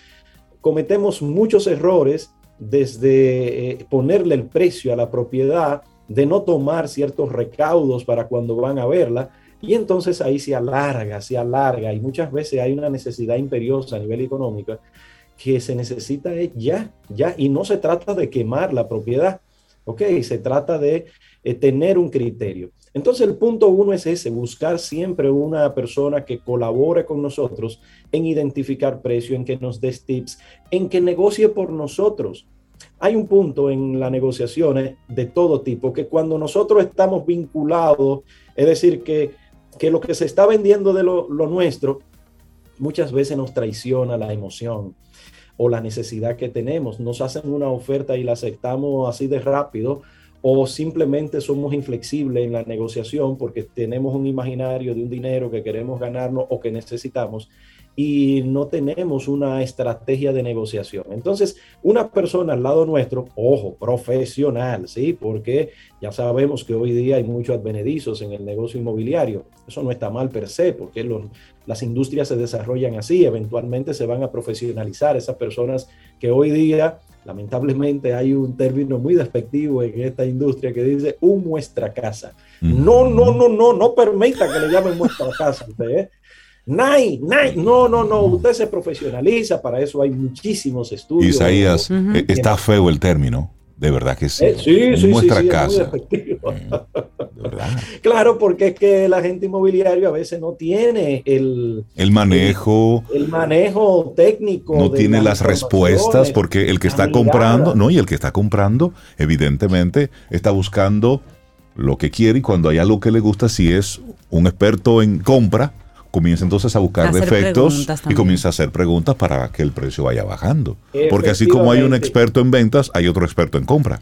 cometemos muchos errores desde eh, ponerle el precio a la propiedad, de no tomar ciertos recaudos para cuando van a verla, y entonces ahí se alarga, se alarga, y muchas veces hay una necesidad imperiosa a nivel económico que se necesita es ya, ya, y no se trata de quemar la propiedad, ¿ok? Se trata de eh, tener un criterio. Entonces el punto uno es ese, buscar siempre una persona que colabore con nosotros en identificar precio, en que nos des tips, en que negocie por nosotros. Hay un punto en las negociaciones de todo tipo, que cuando nosotros estamos vinculados, es decir, que, que lo que se está vendiendo de lo, nuestro, muchas veces nos traiciona la emoción o la necesidad que tenemos. Nos hacen una oferta y la aceptamos así de rápido o simplemente somos inflexibles en la negociación porque tenemos un imaginario de un dinero que queremos ganarnos o que necesitamos y no tenemos una estrategia de negociación. Entonces, una persona al lado nuestro, ojo, profesional, ¿sí? Porque ya sabemos que hoy día hay muchos advenedizos en el negocio inmobiliario. Eso no está mal per se, porque los, las industrias se desarrollan así, eventualmente se van a profesionalizar esas personas que hoy día, lamentablemente, hay un término muy despectivo en esta industria que dice un muestra casa. No, no, no, no, no permita que le llamen muestra casa a usted, ¿eh? Nay, nay, no, no, no, usted se profesionaliza, para eso hay muchísimos estudios. Isaías, eh, está feo el término. De verdad que sí. Eh, sí, sí, Nuestra sí, sí, es muy casa. Eh. Claro, porque es que el agente inmobiliario a veces no tiene el, El manejo el manejo técnico. no tiene las respuestas porque el que está comprando, no, y el que está comprando, evidentemente, está buscando lo que quiere y cuando hay algo que le gusta, si es un experto en compra, comienza entonces a buscar defectos y comienza a hacer preguntas para que el precio vaya bajando. Porque así como hay un experto en ventas, hay otro experto en compra.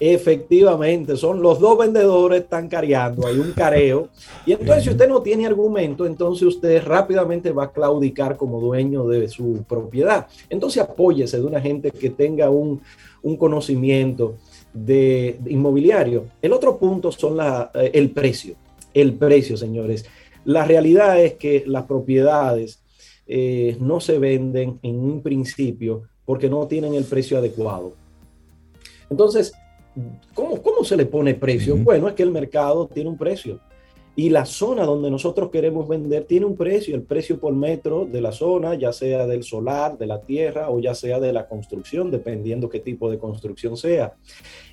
Efectivamente, son los dos vendedores están careando, hay un careo. Y entonces, si usted no tiene argumento, entonces usted rápidamente va a claudicar como dueño de su propiedad. Entonces, apóyese de una gente que tenga un, un conocimiento de, de inmobiliario. El otro punto son la, eh, el precio. El precio, señores. La realidad es que las propiedades eh, no se venden en un principio porque no tienen el precio adecuado. Entonces, ¿cómo, cómo se le pone precio? Bueno, es que el mercado tiene un precio. Y la zona donde nosotros queremos vender tiene un precio, el precio por metro de la zona, ya sea del solar, de la tierra o ya sea de la construcción, dependiendo qué tipo de construcción sea.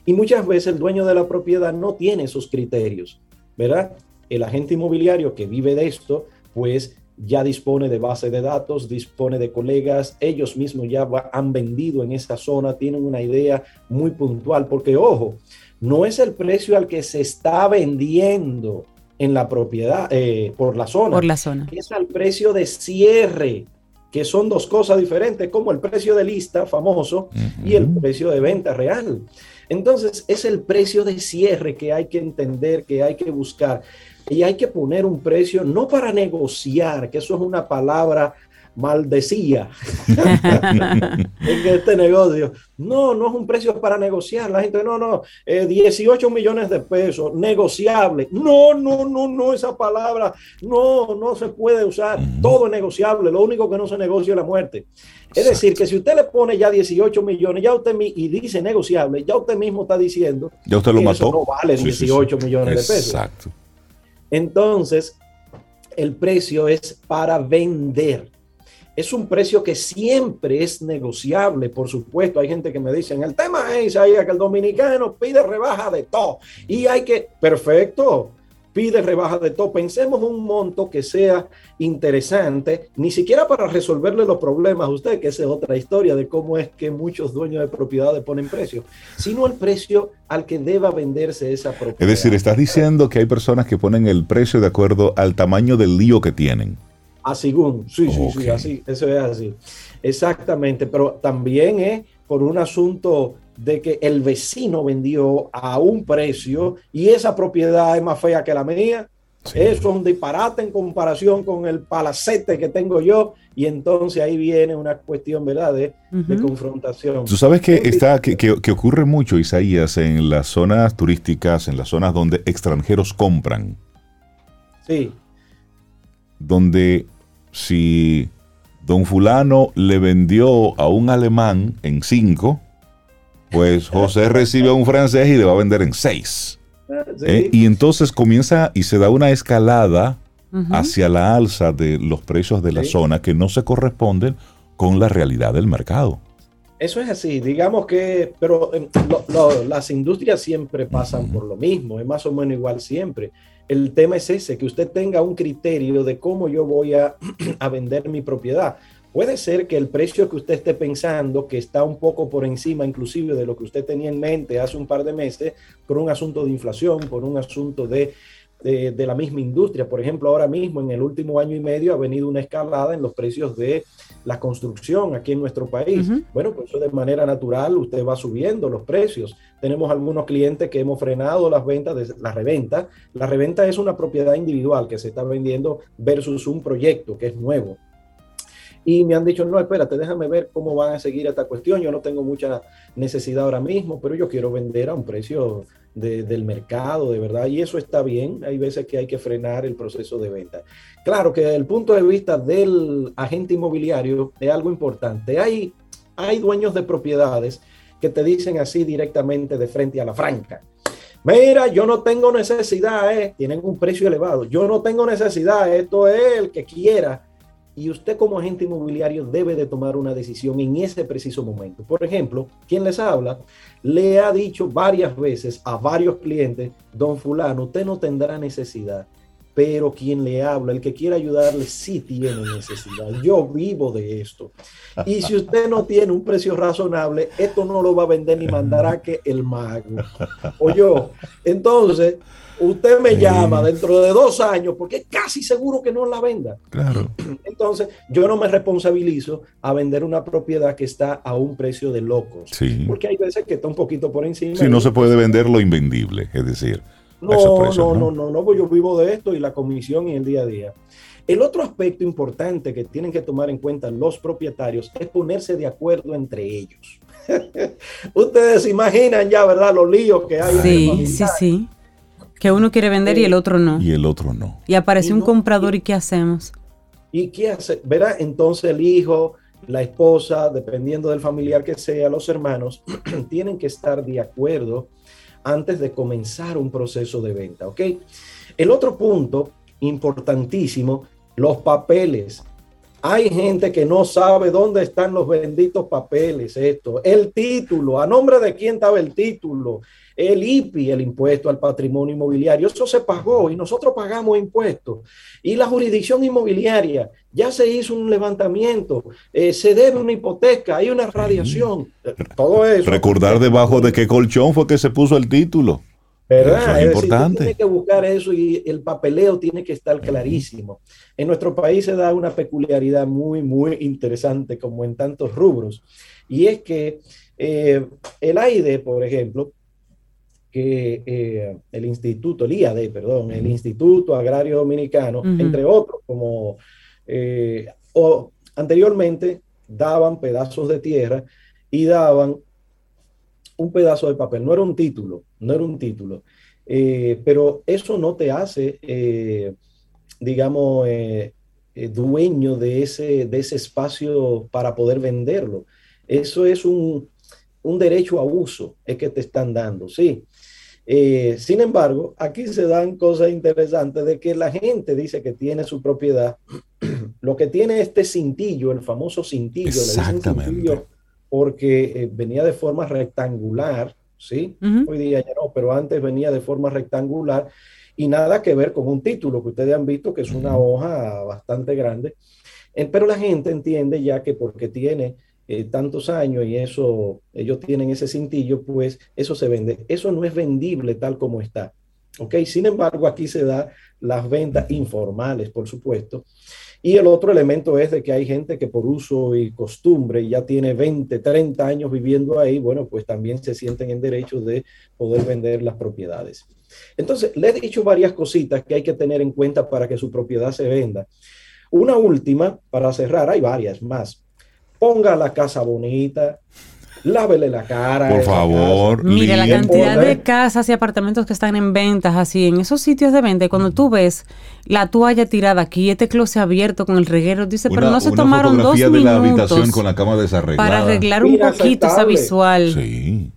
Y muchas veces el dueño de la propiedad no tiene esos criterios, ¿verdad? El agente inmobiliario que vive de esto, pues ya dispone de base de datos, dispone de colegas, ellos mismos ya han vendido en esa zona, tienen una idea muy puntual, porque ojo, no es el precio al que se está vendiendo en la propiedad, eh, por la zona. Por la zona. Es al precio de cierre, que son dos cosas diferentes, como el precio de lista famoso y el precio de venta real. Entonces, es el precio de cierre que hay que entender, que hay que buscar. Y hay que poner un precio, no para negociar, que eso es una palabra maldecía en este negocio. No, no es un precio para negociar. La gente, no, no, 18 eh, millones de pesos, negociable. No, no, no, no, esa palabra, no, no se puede usar. Todo es negociable. Lo único que no se negocia es la muerte. Es decir, que si usted le pone ya 18 millones, ya usted y dice negociable, ya usted mismo está diciendo ya usted lo que mató. Eso no vale 18 millones de pesos. Exacto. Entonces, el precio es para vender es un precio que siempre es negociable, por supuesto. Hay gente que me dice, el tema es ahí que el dominicano pide rebaja de todo y hay que, perfecto, pide rebaja de todo. Pensemos un monto que sea interesante, ni siquiera para resolverle los problemas a usted, que esa es otra historia de cómo es que muchos dueños de propiedades ponen precio, sino el precio al que deba venderse esa propiedad. Es decir, estás diciendo que hay personas que ponen el precio de acuerdo al tamaño del lío que tienen. Así, sí, sí, sí, así, eso es así. Exactamente, pero también es por un asunto de que el vecino vendió a un precio y esa propiedad es más fea que la mía. Eso es un disparate en comparación con el palacete que tengo yo y entonces ahí viene una cuestión, ¿verdad?, de, confrontación. Tú sabes que, está, que, que, ocurre mucho, Isaías, en las zonas turísticas, en las zonas donde extranjeros compran. Sí donde si don fulano le vendió a un alemán en cinco, pues José recibe a un francés y le va a vender en seis. ¿Eh? Y entonces comienza y se da una escalada hacia la alza de los precios de la zona que no se corresponden con la realidad del mercado. Eso es así, digamos que, pero em, las industrias siempre pasan por lo mismo, es más o menos igual siempre el tema es ese, que usted tenga un criterio de cómo yo voy a, vender mi propiedad. Puede ser que el precio que usted esté pensando, que está un poco por encima inclusive de lo que usted tenía en mente hace un par de meses, por un asunto de inflación, por un asunto de, de la misma industria. Por ejemplo, ahora mismo en el último año y medio ha venido una escalada en los precios de la construcción aquí en nuestro país. Bueno, pues eso de manera natural usted va subiendo los precios. Tenemos algunos clientes que hemos frenado las ventas de la reventa. La reventa es una propiedad individual que se está vendiendo versus un proyecto que es nuevo. Y me han dicho, no, espérate, déjame ver cómo van a seguir esta cuestión. Yo no tengo mucha necesidad ahora mismo, pero yo quiero vender a un precio del mercado, de verdad, y eso está bien. Hay veces que hay que frenar el proceso de venta. Claro que desde el punto de vista del agente inmobiliario es algo importante. Hay, hay dueños de propiedades que te dicen así directamente de frente a la franca. Mira, yo no tengo necesidad, eh. tienen un precio elevado. Yo no tengo necesidad, esto es el que quiera y usted como agente inmobiliario debe de tomar una decisión en ese preciso momento. Por ejemplo, quien les habla le ha dicho varias veces a varios clientes, don fulano, usted no tendrá necesidad, pero quien le habla, el que quiera ayudarle, sí tiene necesidad. Yo vivo de esto. Y si usted no tiene un precio razonable, esto no lo va a vender ni mandará que el mago. O yo. Entonces, usted me llama dentro de dos años porque es casi seguro que no la venda. Claro. Entonces, yo no me responsabilizo a vender una propiedad que está a un precio de locos. Sí. Porque hay veces que está un poquito por encima. Sí, no se puede vender lo invendible, es decir. No, no, no, no, no, pues yo vivo de esto y la comisión y el día a día. El otro aspecto importante que tienen que tomar en cuenta los propietarios es ponerse de acuerdo entre ellos. Ustedes imaginan ya, ¿verdad? Los líos que hay. Sí, sí, sí. Que uno quiere vender y el otro no. Y el otro no. Y aparece un comprador y ¿qué hacemos? ¿Y qué hace? Verá, entonces el hijo la esposa, dependiendo del familiar que sea, los hermanos, tienen que estar de acuerdo antes de comenzar un proceso de venta, ¿ok? El otro punto importantísimo, los papeles. Hay gente que no sabe dónde están los benditos papeles, esto, el título, a nombre de quién estaba el título, el IPI, el impuesto al patrimonio inmobiliario, eso se pagó y nosotros pagamos impuestos. Y la jurisdicción inmobiliaria, ya se hizo un levantamiento, eh, se debe una hipoteca, hay una radiación, todo eso. Recordar debajo de qué colchón fue que se puso el título. ¿Verdad? es, importante. tiene que buscar eso y el papeleo tiene que estar clarísimo. En nuestro país se da una peculiaridad muy, muy interesante, como en tantos rubros, y es que eh, el AIDE, por ejemplo, que eh, el Instituto, el IAD, perdón, el Instituto Agrario Dominicano, entre otros, como eh, o, anteriormente daban pedazos de tierra y daban un pedazo de papel. No era un título, no era un título. Eh, pero eso no te hace, digamos, dueño de ese, de ese espacio para poder venderlo. Eso es un, un derecho a uso, es que te están dando, sí. Eh, sin embargo, aquí se dan cosas interesantes de que la gente dice que tiene su propiedad. Lo que tiene este cintillo, el famoso cintillo, Exactamente. porque eh, venía de forma rectangular, ¿sí? Hoy día ya no, pero antes venía de forma rectangular y nada que ver con un título que ustedes han visto que es una hoja bastante grande. Eh, pero la gente entiende ya que porque tiene eh, tantos años y eso, ellos tienen ese cintillo, pues eso se vende. Eso no es vendible tal como está. ¿Ok? Sin embargo, aquí se da las ventas informales, por supuesto. Y el otro elemento es de que hay gente que por uso y costumbre ya tiene 20, 30 años viviendo ahí, bueno, pues también se sienten en derecho de poder vender las propiedades. Entonces, le he dicho varias cositas que hay que tener en cuenta para que su propiedad se venda. Una última, para cerrar, hay varias más ponga la casa bonita, lávele la cara. Por favor. Mire, la cantidad de casas y apartamentos que están en ventas así, en esos sitios de venta, cuando tú ves la toalla tirada aquí, este closet abierto con el reguero, dice, pero no se tomaron dos minutos de la habitación con la cama para arreglar un poquito esa visual. Sí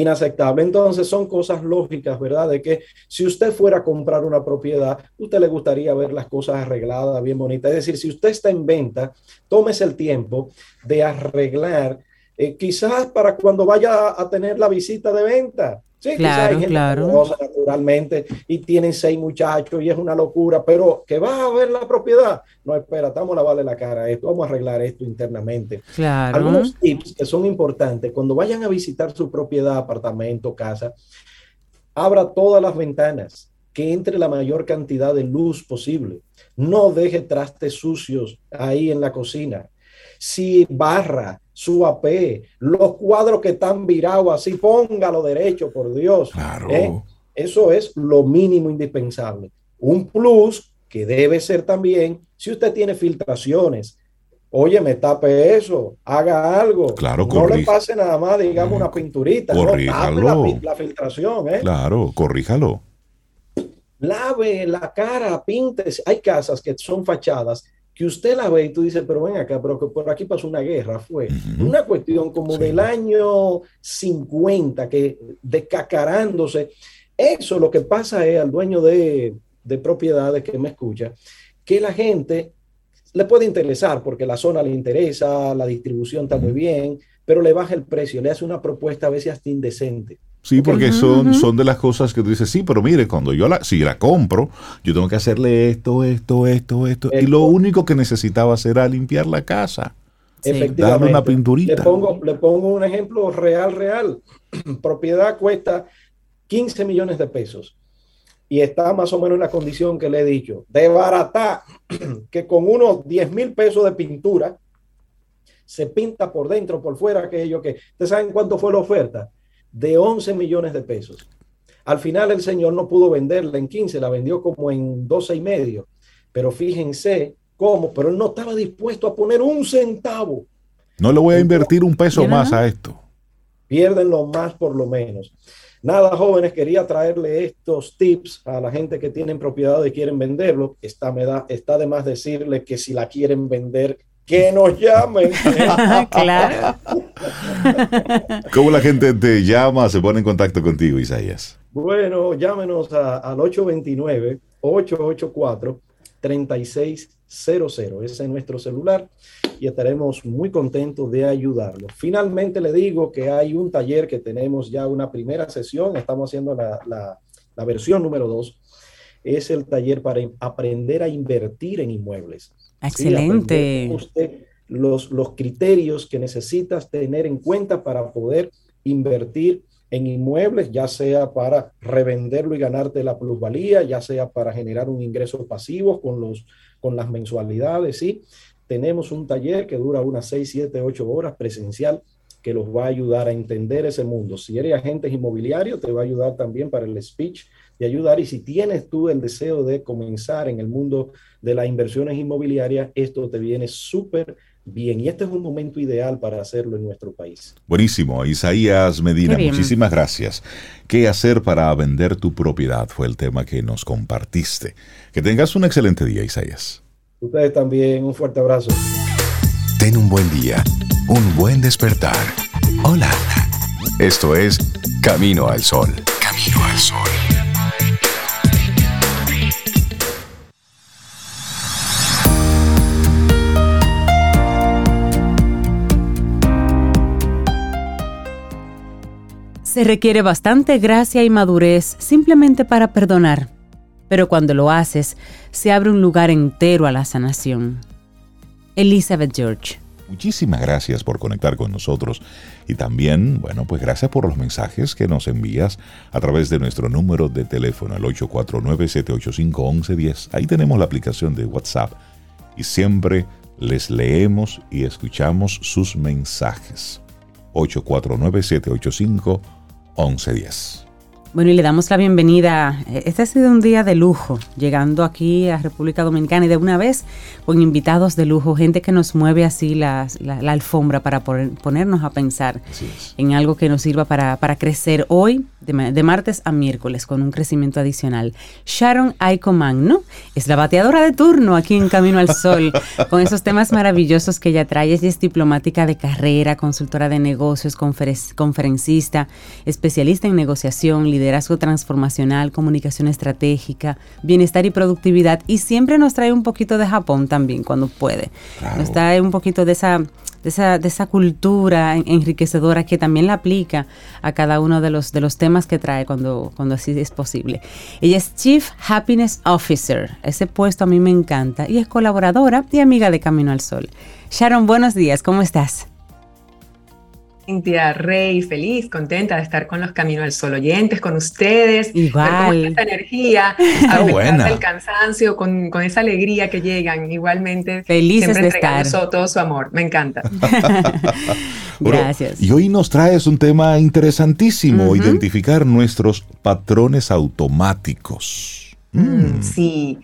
inaceptable. Entonces son cosas lógicas, ¿verdad? De que si usted fuera a comprar una propiedad, usted le gustaría ver las cosas arregladas, bien bonitas. Es decir, si usted está en venta, tómese el tiempo de arreglar, eh, quizás para cuando vaya a tener la visita de venta. Sí, claro, claro. naturalmente y tienen seis muchachos y es una locura, pero que va a ver la propiedad. No, espera, estamos a lavarle la cara a esto, vamos a arreglar esto internamente. Claro. Algunos tips que son importantes cuando vayan a visitar su propiedad, apartamento, casa, abra todas las ventanas, que entre la mayor cantidad de luz posible. No deje trastes sucios ahí en la cocina. Si barra, su AP, los cuadros que están virados así, póngalo derecho, por Dios. Claro. ¿eh? Eso es lo mínimo indispensable. Un plus que debe ser también, si usted tiene filtraciones, oye, me tape eso, haga algo. Claro, No le pase nada más, digamos, una pinturita. Corríjalo. la, la, filtración, ¿eh? Claro, corríjalo. Lave la cara, pinte. Hay casas que son fachadas que usted la ve y tú dices, pero ven acá, pero que por aquí pasó una guerra, fue una cuestión como del año 50, que descacarándose. Eso lo que pasa es al dueño de, de propiedades que me escucha, que la gente le puede interesar porque la zona le interesa, la distribución está muy bien, pero le baja el precio, le hace una propuesta a veces hasta indecente. Sí, porque son, son de las cosas que tú dices, sí, pero mire, cuando yo la, si la compro, yo tengo que hacerle esto, esto, esto, esto. Y lo único que necesitaba hacer era limpiar la casa. Efectivamente. Darle una pinturita. Le pongo, le pongo un ejemplo real, real. Propiedad cuesta 15 millones de pesos. Y está más o menos en la condición que le he dicho. De barata, que con unos 10 mil pesos de pintura, se pinta por dentro, por fuera, aquello que... ¿Ustedes saben cuánto fue la oferta? de 11 millones de pesos. Al final el señor no pudo venderla en 15, la vendió como en 12 y medio. Pero fíjense cómo, pero él no estaba dispuesto a poner un centavo. No le voy a invertir un peso más a esto. Pierden lo más por lo menos. Nada, jóvenes, quería traerle estos tips a la gente que tienen propiedad y quieren venderlo. Está, me da, está de más decirle que si la quieren vender que nos llamen. claro. ¿Cómo la gente te llama, se pone en contacto contigo, Isaías? Bueno, llámenos al 829-884-3600. Ese es nuestro celular y estaremos muy contentos de ayudarlos. Finalmente le digo que hay un taller que tenemos ya una primera sesión, estamos haciendo la, la, la versión número dos, es el taller para aprender a invertir en inmuebles. Excelente. usted los, los criterios que necesitas tener en cuenta para poder invertir en inmuebles, ya sea para revenderlo y ganarte la plusvalía, ya sea para generar un ingreso pasivo con, los, con las mensualidades, ¿sí? Tenemos un taller que dura unas 6, 7, 8 horas presencial que los va a ayudar a entender ese mundo. Si eres agente inmobiliario, te va a ayudar también para el speech de ayudar. Y si tienes tú el deseo de comenzar en el mundo de las inversiones inmobiliarias, esto te viene súper bien. Y este es un momento ideal para hacerlo en nuestro país. Buenísimo. Isaías Medina, muchísimas gracias. ¿Qué hacer para vender tu propiedad? Fue el tema que nos compartiste. Que tengas un excelente día, Isaías. Ustedes también. Un fuerte abrazo. Ten un buen día. Un buen despertar. Hola. Esto es Camino al Sol. Camino al Sol. Se requiere bastante gracia y madurez simplemente para perdonar, pero cuando lo haces, se abre un lugar entero a la sanación. Elizabeth George. Muchísimas gracias por conectar con nosotros y también, bueno, pues gracias por los mensajes que nos envías a través de nuestro número de teléfono, al 849-785-1110. Ahí tenemos la aplicación de WhatsApp y siempre les leemos y escuchamos sus mensajes. 849-785-1110. 1110. Bueno, y le damos la bienvenida. Este ha sido un día de lujo, llegando aquí a República Dominicana y de una vez con invitados de lujo, gente que nos mueve así la, alfombra para ponernos a pensar en algo que nos sirva para, crecer hoy, de, martes a miércoles, con un crecimiento adicional. Sharon Aiko Magno es la bateadora de turno aquí en Camino al Sol, con esos temas maravillosos que ella trae. Ella es diplomática de carrera, consultora de negocios, conferencista, especialista en negociación, liderazgo transformacional, comunicación estratégica, bienestar y productividad. Y siempre nos trae un poquito de Japón también cuando puede. Nos trae un poquito de esa, de esa, de esa cultura enriquecedora que también la aplica a cada uno de los, de los temas que trae cuando, cuando así es posible. Ella es Chief Happiness Officer. Ese puesto a mí me encanta. Y es colaboradora y amiga de Camino al Sol. Sharon, buenos días. ¿Cómo estás? Cintia Rey, feliz, contenta de estar con los Camino al Sol oyentes, con ustedes. Igual. Con energía, a pesar del cansancio, con, esa alegría que llegan. Igualmente, felices de estar. todo su amor. Me encanta. Gracias. y hoy nos traes un tema interesantísimo, identificar nuestros patrones automáticos. Mm, mm. Sí.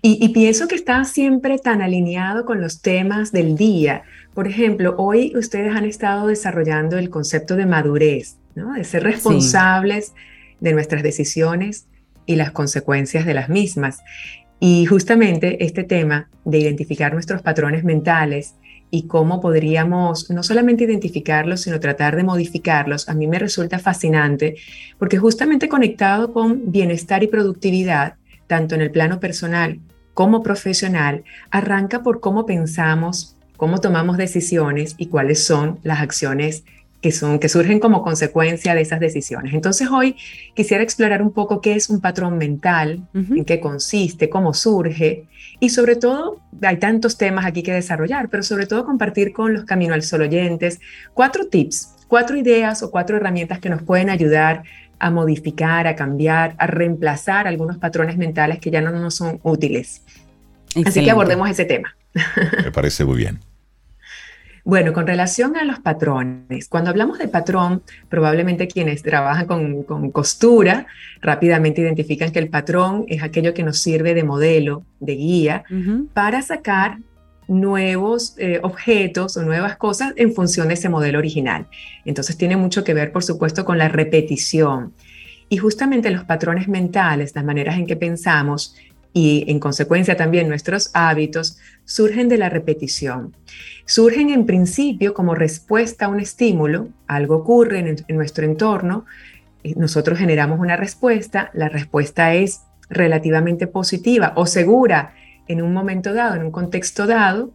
Y, y pienso que está siempre tan alineado con los temas del día por ejemplo, hoy ustedes han estado desarrollando el concepto de madurez, ¿no? de ser responsables de nuestras decisiones y las consecuencias de las mismas. Y justamente este tema de identificar nuestros patrones mentales y cómo podríamos no solamente identificarlos, sino tratar de modificarlos, a mí me resulta fascinante, porque justamente conectado con bienestar y productividad, tanto en el plano personal como profesional, arranca por cómo pensamos, cómo tomamos decisiones y cuáles son las acciones que, son, que surgen como consecuencia de esas decisiones. Entonces hoy quisiera explorar un poco qué es un patrón mental, en qué consiste, cómo surge y sobre todo, hay tantos temas aquí que desarrollar, pero sobre todo compartir con los Camino al Sol oyentes cuatro tips, cuatro ideas o cuatro herramientas que nos pueden ayudar a modificar, a cambiar, a reemplazar algunos patrones mentales que ya no nos son útiles. Así que abordemos ese tema. Me parece muy bien. Bueno, con relación a los patrones, cuando hablamos de patrón, probablemente quienes trabajan con, costura rápidamente identifican que el patrón es aquello que nos sirve de modelo, de guía, para sacar nuevos eh, objetos o nuevas cosas en función de ese modelo original. Entonces tiene mucho que ver, por supuesto, con la repetición. Y justamente los patrones mentales, las maneras en que pensamos, y en consecuencia también nuestros hábitos surgen de la repetición. Surgen en principio como respuesta a un estímulo, algo ocurre en, nuestro entorno, nosotros generamos una respuesta, la respuesta es relativamente positiva o segura en un momento dado, en un contexto dado,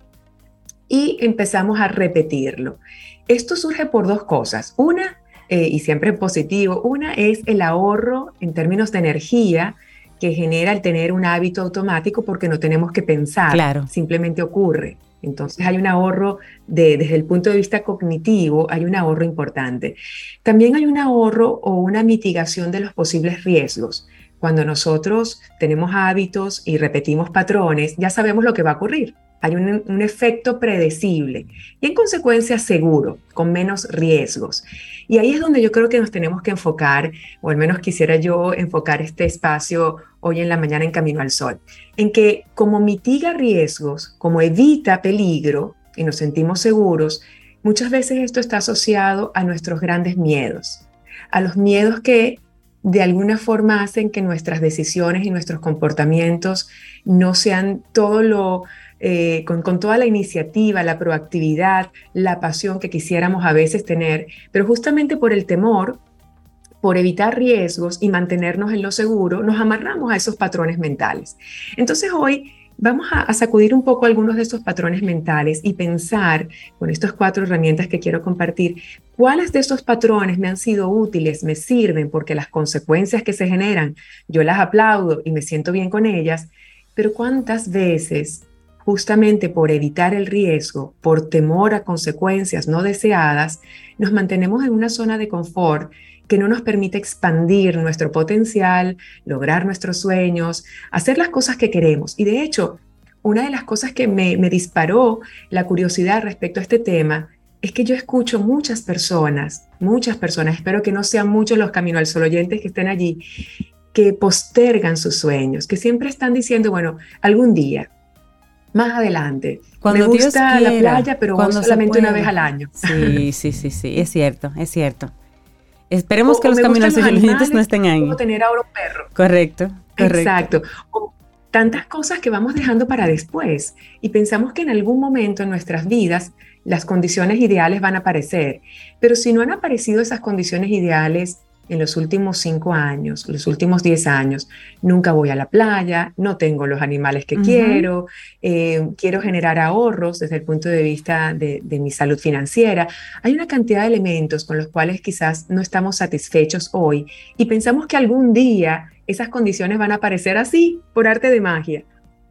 y empezamos a repetirlo. Esto surge por dos cosas. Una, eh, y siempre positivo, una es el ahorro en términos de energía que genera el tener un hábito automático porque no tenemos que pensar, claro. simplemente ocurre. Entonces hay un ahorro de, desde el punto de vista cognitivo, hay un ahorro importante. También hay un ahorro o una mitigación de los posibles riesgos. Cuando nosotros tenemos hábitos y repetimos patrones, ya sabemos lo que va a ocurrir. Hay un, un efecto predecible y en consecuencia seguro, con menos riesgos. Y ahí es donde yo creo que nos tenemos que enfocar, o al menos quisiera yo enfocar este espacio hoy en la mañana en Camino al Sol, en que como mitiga riesgos, como evita peligro y nos sentimos seguros, muchas veces esto está asociado a nuestros grandes miedos, a los miedos que de alguna forma hacen que nuestras decisiones y nuestros comportamientos no sean todo lo, eh, con, con, toda la iniciativa, la proactividad, la pasión que quisiéramos a veces tener, pero justamente por el temor por evitar riesgos y mantenernos en lo seguro, nos amarramos a esos patrones mentales. Entonces hoy vamos a, sacudir un poco algunos de esos patrones mentales y pensar con estas cuatro herramientas que quiero compartir, cuáles de esos patrones me han sido útiles, me sirven, porque las consecuencias que se generan, yo las aplaudo y me siento bien con ellas, pero cuántas veces justamente por evitar el riesgo, por temor a consecuencias no deseadas, nos mantenemos en una zona de confort que no nos permite expandir nuestro potencial, lograr nuestros sueños, hacer las cosas que queremos. Y de hecho, una de las cosas que me, disparó la curiosidad respecto a este tema es que yo escucho muchas personas, muchas personas, espero que no sean muchos los Camino al Sol oyentes que estén allí, que postergan sus sueños, que siempre están diciendo, bueno, algún día, más adelante. Cuando me gusta la playa, pero solamente una vez al año. Sí, sí, sí, sí, es cierto, es cierto. Esperemos que los caminos inteligentes no estén ahí. tener ahora un perro. Correcto, correcto. Exacto. tantas cosas que vamos dejando para después y pensamos que en algún momento en nuestras vidas las condiciones ideales van a aparecer, pero si no han aparecido esas condiciones ideales, en los últimos cinco años, los últimos diez años, nunca voy a la playa, no tengo los animales que quiero, eh, quiero generar ahorros desde el punto de vista de, mi salud financiera. Hay una cantidad de elementos con los cuales quizás no estamos satisfechos hoy y pensamos que algún día esas condiciones van a aparecer así, por arte de magia.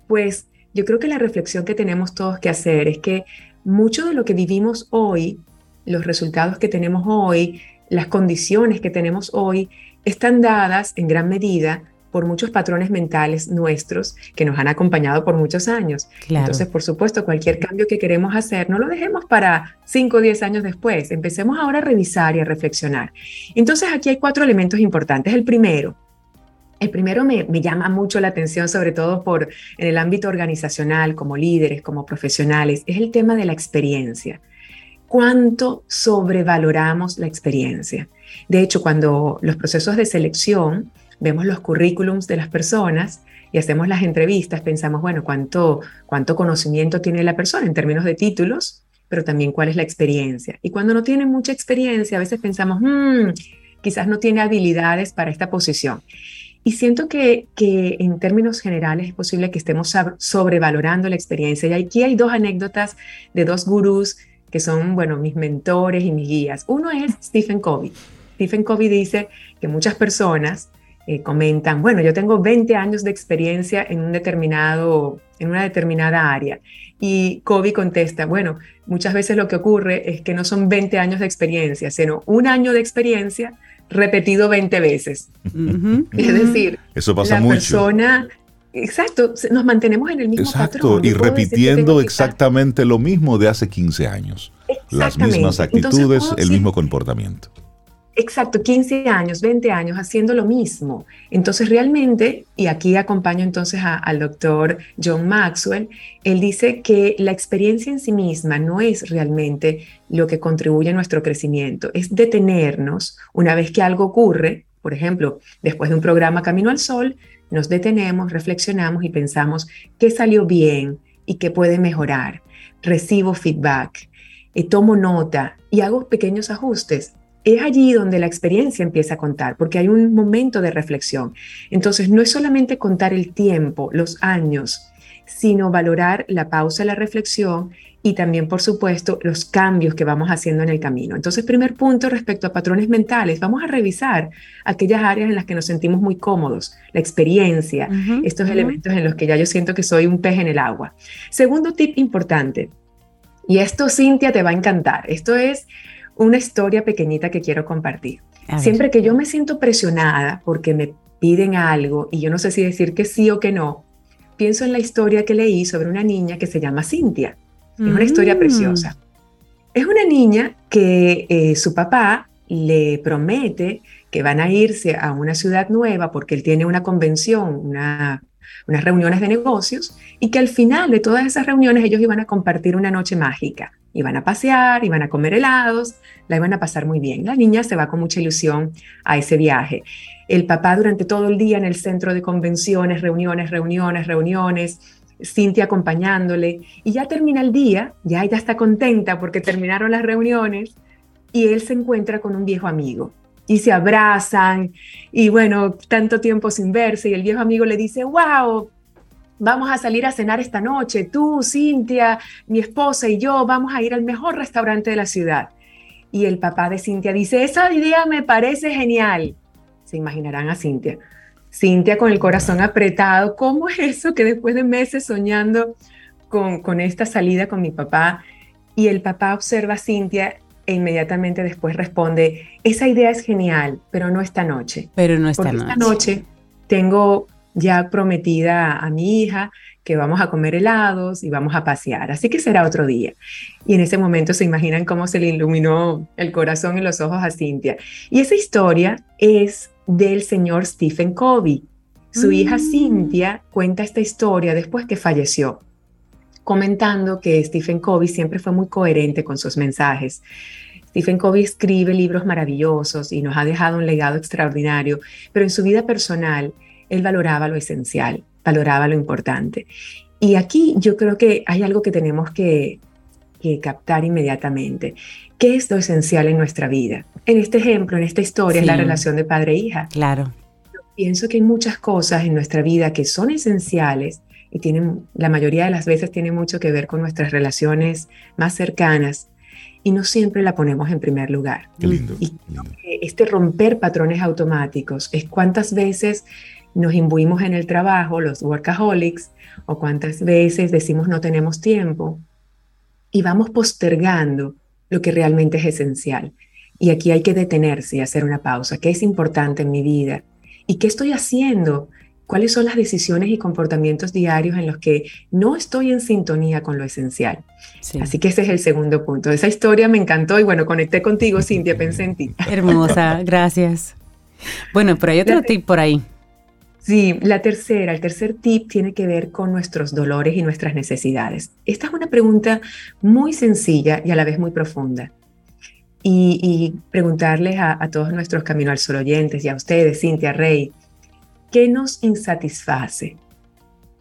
Pues yo creo que la reflexión que tenemos todos que hacer es que mucho de lo que vivimos hoy, los resultados que tenemos hoy, las condiciones que tenemos hoy están dadas en gran medida por muchos patrones mentales nuestros que nos han acompañado por muchos años. Entonces, por supuesto, cualquier cambio que queremos hacer, no lo dejemos para 5 o 10 años después. Empecemos ahora a revisar y a reflexionar. Entonces, aquí hay cuatro elementos importantes. El primero, el primero me, me, llama mucho la atención, sobre todo por en el ámbito organizacional, como líderes, como profesionales, es el tema de la experiencia cuánto sobrevaloramos la experiencia. De hecho, cuando los procesos de selección, vemos los currículums de las personas y hacemos las entrevistas, pensamos, bueno, cuánto, cuánto conocimiento tiene la persona en términos de títulos, pero también cuál es la experiencia. Y cuando no tiene mucha experiencia, a veces pensamos, hmm, quizás no tiene habilidades para esta posición. Y siento que, que, en términos generales es posible que estemos sobrevalorando la experiencia. Y aquí hay dos anécdotas de dos gurús que son, bueno, mis mentores y mis guías. Uno es Stephen Covey. Stephen Covey dice que muchas personas eh, comentan, bueno, yo tengo 20 años de experiencia en, un determinado, en una determinada área. Y Covey contesta, bueno, muchas veces lo que ocurre es que no son 20 años de experiencia, sino un año de experiencia repetido 20 veces. Es decir, Eso pasa la mucho. persona Exacto, nos mantenemos en el mismo Exacto, y repitiendo exactamente lo mismo de hace 15 años. Las mismas actitudes, el mismo comportamiento. Exacto, 15 años, 20 años haciendo lo mismo. Entonces realmente, y aquí acompaño entonces al doctor John Maxwell, él dice que la experiencia en sí misma no es realmente lo que contribuye a nuestro crecimiento, es detenernos una vez que algo ocurre, por ejemplo, después de un programa Camino al Sol, nos detenemos, reflexionamos y pensamos qué salió bien y qué puede mejorar. Recibo feedback, eh, tomo nota y hago pequeños ajustes. Es allí donde la experiencia empieza a contar, porque hay un momento de reflexión. Entonces, no es solamente contar el tiempo, los años, sino valorar la pausa, la reflexión y también, por supuesto, los cambios que vamos haciendo en el camino. Entonces, primer punto respecto a patrones mentales, vamos a revisar aquellas áreas en las que nos sentimos muy cómodos, la experiencia, estos elementos en los que ya yo siento que soy un pez en el agua. Segundo tip importante, y esto, Cintia, te va a encantar. Esto es una historia pequeñita que quiero compartir. Siempre que yo me siento presionada porque me piden algo y yo no sé si decir que sí o que no, pienso en la historia que leí sobre una niña que se llama Cintia. Es una historia mm. preciosa. Es una niña que eh, su papá le promete que van a irse a una ciudad nueva porque él tiene una convención, unas reuniones de negocios, y que al final de todas esas reuniones ellos iban a compartir una noche mágica. Iban a pasear, iban a comer helados, la iban a pasar muy bien. La niña se va con mucha ilusión a ese viaje. El papá durante todo el día en el centro de convenciones, reuniones, reuniones, reuniones, Cintia acompañándole, y ya termina el día, ya ella está contenta porque terminaron las reuniones, y él se encuentra con un viejo amigo y se abrazan y bueno, tanto tiempo sin verse y el viejo amigo le dice, wow, vamos a salir a cenar esta noche, tú, Cintia, mi esposa y yo vamos a ir al mejor restaurante de la ciudad. Y el papá de Cintia dice, esa idea me parece genial. Se imaginarán a Cintia. Cintia con el corazón apretado, ¿cómo es eso que después de meses soñando con, con esta salida con mi papá? Y el papá observa a Cintia e inmediatamente después responde, esa idea es genial, pero no esta noche. Pero no esta Porque noche. Esta noche tengo ya prometida a mi hija que vamos a comer helados y vamos a pasear, así que será otro día. Y en ese momento se imaginan cómo se le iluminó el corazón y los ojos a Cintia. Y esa historia es del señor Stephen Covey. Su hija mm. Cintia cuenta esta historia después que falleció, comentando que Stephen Covey siempre fue muy coherente con sus mensajes. Stephen Covey escribe libros maravillosos y nos ha dejado un legado extraordinario, pero en su vida personal él valoraba lo esencial, valoraba lo importante. Y aquí yo creo que hay algo que tenemos que, captar inmediatamente. ¿Qué es lo esencial en nuestra vida? En este ejemplo, en esta historia, es la relación de padre-hija. E claro. pienso que hay muchas cosas en nuestra vida que son esenciales y tienen, la mayoría de las veces tienen mucho que ver con nuestras relaciones más cercanas y no siempre la ponemos en primer lugar. Qué lindo. Y este romper patrones automáticos es cuántas veces nos imbuimos en el trabajo, los workaholics, o cuántas veces decimos no tenemos tiempo y vamos postergando lo que realmente es esencial. Y aquí hay que detenerse y hacer una pausa. ¿Qué es importante en mi vida? ¿Y qué estoy haciendo? ¿Cuáles son las decisiones y comportamientos diarios en los que no estoy en sintonía con lo esencial? Así que ese es el segundo punto. Esa historia me encantó y bueno, conecté contigo, Cintia, pensé en ti. Hermosa, gracias. Bueno, pero hay otro tip por ahí. Sí, la tercera, el tercer tip tiene que ver con nuestros dolores y nuestras necesidades. Esta es una pregunta muy sencilla y a la vez muy profunda. Y, preguntarles a, todos nuestros Camino al Sol oyentes y a ustedes, Cintia Rey, ¿qué nos insatisface?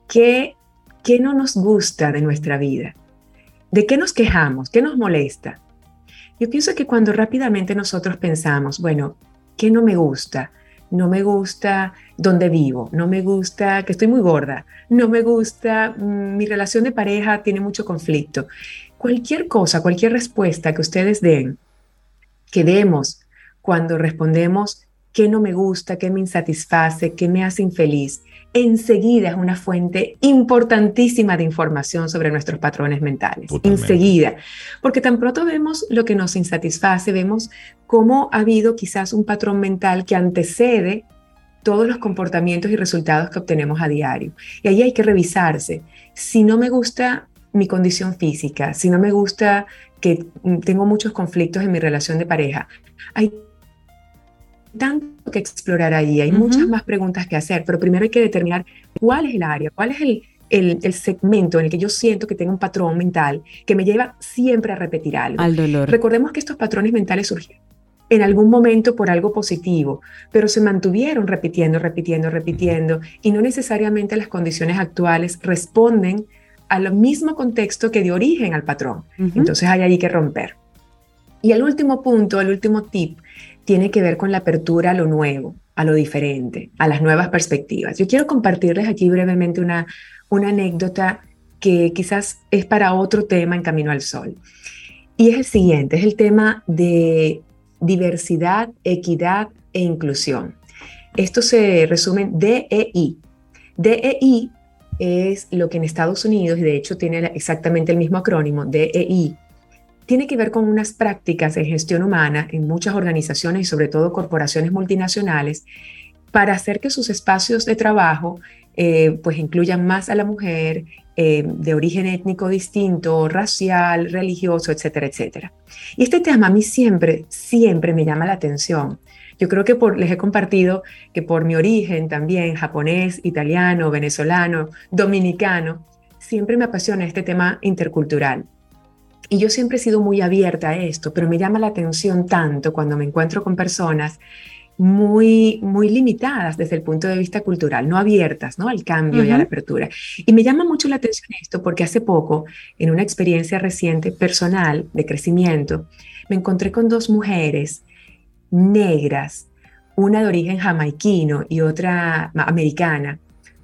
¿Qué, ¿Qué no nos gusta de nuestra vida? ¿De qué nos quejamos? ¿Qué nos molesta? Yo pienso que cuando rápidamente nosotros pensamos, bueno, ¿qué no me gusta? No me gusta donde vivo, no me gusta que estoy muy gorda, no me gusta mm, mi relación de pareja tiene mucho conflicto. Cualquier cosa, cualquier respuesta que ustedes den, que demos cuando respondemos qué no me gusta, qué me insatisface, qué me hace infeliz, enseguida es una fuente importantísima de información sobre nuestros patrones mentales. Enseguida. Porque tan pronto vemos lo que nos insatisface, vemos cómo ha habido quizás un patrón mental que antecede todos los comportamientos y resultados que obtenemos a diario. Y ahí hay que revisarse. Si no me gusta mi condición física, si no me gusta que tengo muchos conflictos en mi relación de pareja, hay tanto que explorar allí, hay muchas más preguntas que hacer, pero primero hay que determinar cuál es el área, cuál es el, el, segmento en el que yo siento que tengo un patrón mental que me lleva siempre a repetir algo. Al dolor. Recordemos que estos patrones mentales surgen en algún momento por algo positivo, pero se mantuvieron repitiendo, repitiendo, repitiendo, y no necesariamente las condiciones actuales responden al mismo contexto que dio origen al patrón. Entonces hay ahí que romper. Y el último punto, el último tip, tiene que ver con la apertura a lo nuevo, a lo diferente, a las nuevas perspectivas. Yo quiero compartirles aquí brevemente una, anécdota que quizás es para otro tema en Camino al Sol. Y es el siguiente, es el tema de diversidad, equidad e inclusión. Esto se resume en DEI. DEI es lo que en Estados Unidos, de hecho tiene exactamente el mismo acrónimo, DEI, tiene que ver con unas prácticas en gestión humana en muchas organizaciones y sobre todo corporaciones multinacionales para hacer que sus espacios de trabajo eh, pues incluyan más a la mujer eh, de origen étnico distinto, racial, religioso, etcétera, etcétera. Y este tema a mí siempre, siempre me llama la atención. Yo creo que por, les he compartido que por mi origen también, japonés, italiano, venezolano, dominicano, siempre me apasiona este tema intercultural. Y yo siempre he sido muy abierta a esto, pero me llama la atención tanto cuando me encuentro con personas muy, muy limitadas desde el punto de vista cultural, no abiertas ¿no? al cambio y a la apertura. Y me llama mucho la atención esto porque hace poco, en una experiencia reciente personal de crecimiento, me encontré con dos mujeres negras, una de origen jamaiquino y otra americana,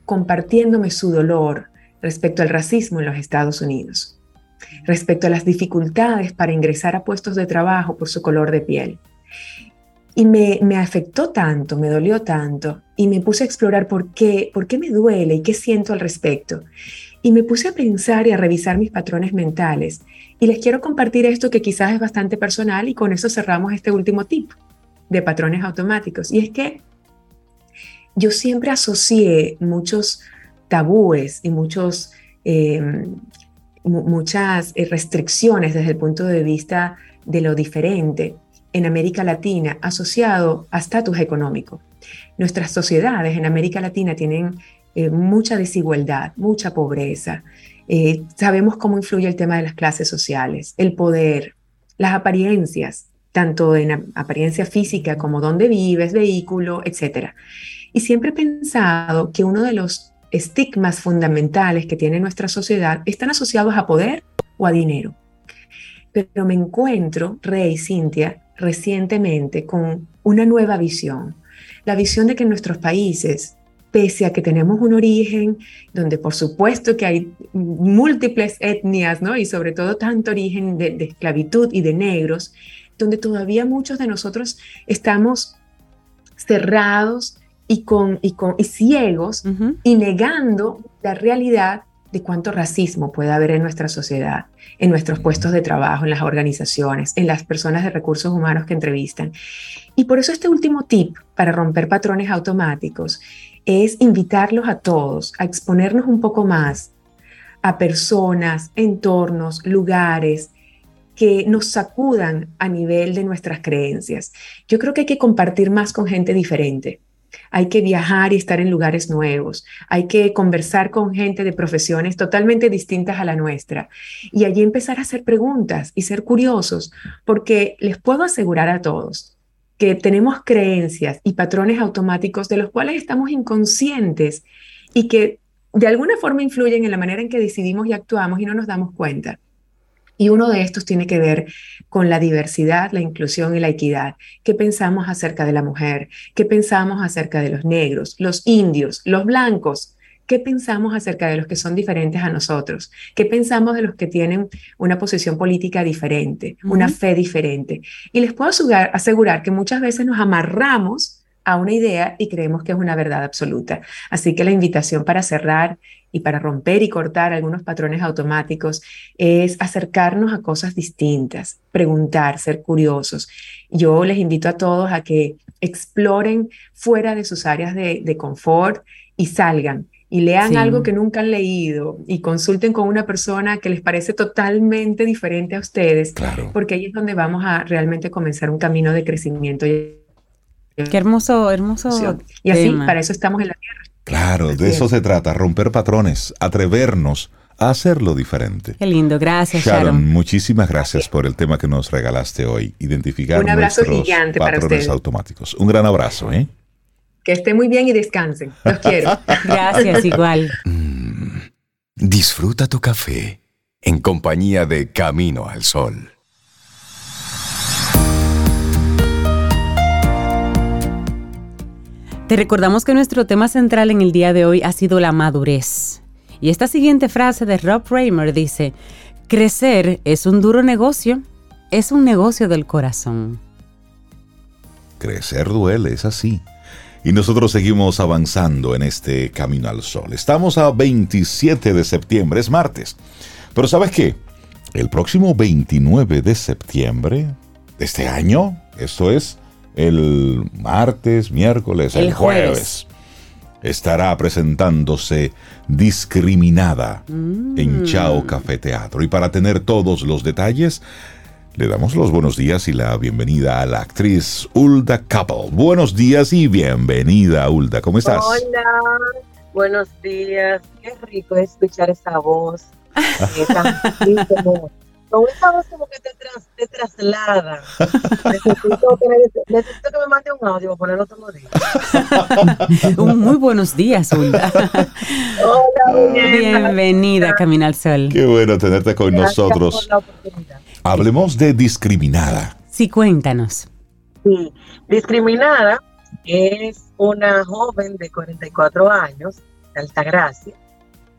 compartiéndome su dolor respecto al racismo en los Estados Unidos respecto a las dificultades para ingresar a puestos de trabajo por su color de piel. Y me, afectó tanto, me dolió tanto, y me puse a explorar por qué, por qué me duele y qué siento al respecto. Y me puse a pensar y a revisar mis patrones mentales. Y les quiero compartir esto que quizás es bastante personal y con eso cerramos este último tip de patrones automáticos. Y es que yo siempre asocié muchos tabúes y muchos eh, muchas eh, restricciones desde el punto de vista de lo diferente en América Latina asociado a estatus económico. Nuestras sociedades en América Latina tienen eh, mucha desigualdad, mucha pobreza. Eh, sabemos cómo influye el tema de las clases sociales, el poder, las apariencias, tanto en apariencia física como dónde vives, vehículo, etc. Y siempre he pensado que uno de los estigmas fundamentales que tiene nuestra sociedad están asociados a poder o a dinero. Pero me encuentro, Rey Cintia, recientemente con una nueva visión. La visión de que en nuestros países, pese a que tenemos un origen donde por supuesto que hay múltiples etnias, ¿no? Y sobre todo tanto origen de, de esclavitud y de negros, donde todavía muchos de nosotros estamos cerrados y, con, y, con, y ciegos y negando la realidad de cuánto racismo puede haber en nuestra sociedad, en nuestros puestos de trabajo, en las organizaciones, en las personas de recursos humanos que entrevistan. Y por eso este último tip para romper patrones automáticos es invitarlos a todos a exponernos un poco más a personas, entornos, lugares que nos sacudan a nivel de nuestras creencias. Yo creo que hay que compartir más con gente diferente hay que viajar y estar en lugares nuevos, hay que conversar con gente de profesiones totalmente distintas a la nuestra y allí empezar a hacer preguntas y ser curiosos, porque les puedo asegurar a todos que tenemos creencias y patrones automáticos de los cuales estamos inconscientes y que de alguna forma influyen en la manera en que decidimos y actuamos y no nos damos cuenta. Y uno de estos tiene que ver con la diversidad, la inclusión y la equidad. ¿Qué pensamos acerca de la mujer? ¿Qué pensamos acerca de los negros, los indios, los blancos? ¿Qué pensamos acerca de los que son diferentes a nosotros? ¿Qué pensamos de los que tienen una posición política diferente, una fe diferente? Y les puedo asegurar que muchas veces nos amarramos a una idea y creemos que es una verdad absoluta. Así que la invitación para cerrar y para romper y cortar algunos patrones automáticos es acercarnos a cosas distintas, preguntar, ser curiosos. Yo les invito a todos a que exploren fuera de sus áreas de, confort y salgan y lean algo que nunca han leído y consulten con una persona que les parece totalmente diferente a ustedes, porque ahí es donde vamos a realmente comenzar un camino de crecimiento Qué hermoso, hermoso. Y así, tema. para eso estamos en la tierra. Claro, de eso es. se trata, romper patrones, atrevernos a hacerlo diferente. Qué lindo, gracias Sharon, Sharon. muchísimas gracias por el tema que nos regalaste hoy, identificar Un abrazo nuestros gigante para patrones automáticos. Un gran abrazo, ¿eh? Que estén muy bien y descansen. Los quiero. Gracias, igual. Disfruta tu café en compañía de Camino al Sol. Te recordamos que nuestro tema central en el día de hoy ha sido la madurez. Y esta siguiente frase de Rob Raymer dice, crecer es un duro negocio, es un negocio del corazón. Crecer duele, es así. Y nosotros seguimos avanzando en este camino al sol. Estamos a 27 de septiembre, es martes. Pero ¿sabes qué? El próximo 29 de septiembre de este año, esto es el martes, miércoles, el, El jueves. jueves. estará presentándose Discriminada Mm. en Chao Café Teatro. Y para tener todos los detalles, le damos los buenos días y la bienvenida a la actriz Ulda Couple. Buenos días y bienvenida, Ulda. ¿Cómo estás? Hola, buenos días. Qué rico escuchar esa voz. eh, tan así como- con esa voz como que te, tras- te traslada. Necesito que, me, necesito que me mande un audio para ponerlo todos los días. Un muy buenos días, Hulda. Hola, bien. Bienvenida, Camina al Sol. Qué bueno tenerte con Gracias nosotros. por la oportunidad. Hablemos de Discriminada. Sí, cuéntanos. Sí, discriminada es una joven de 44 años, de Altagracia,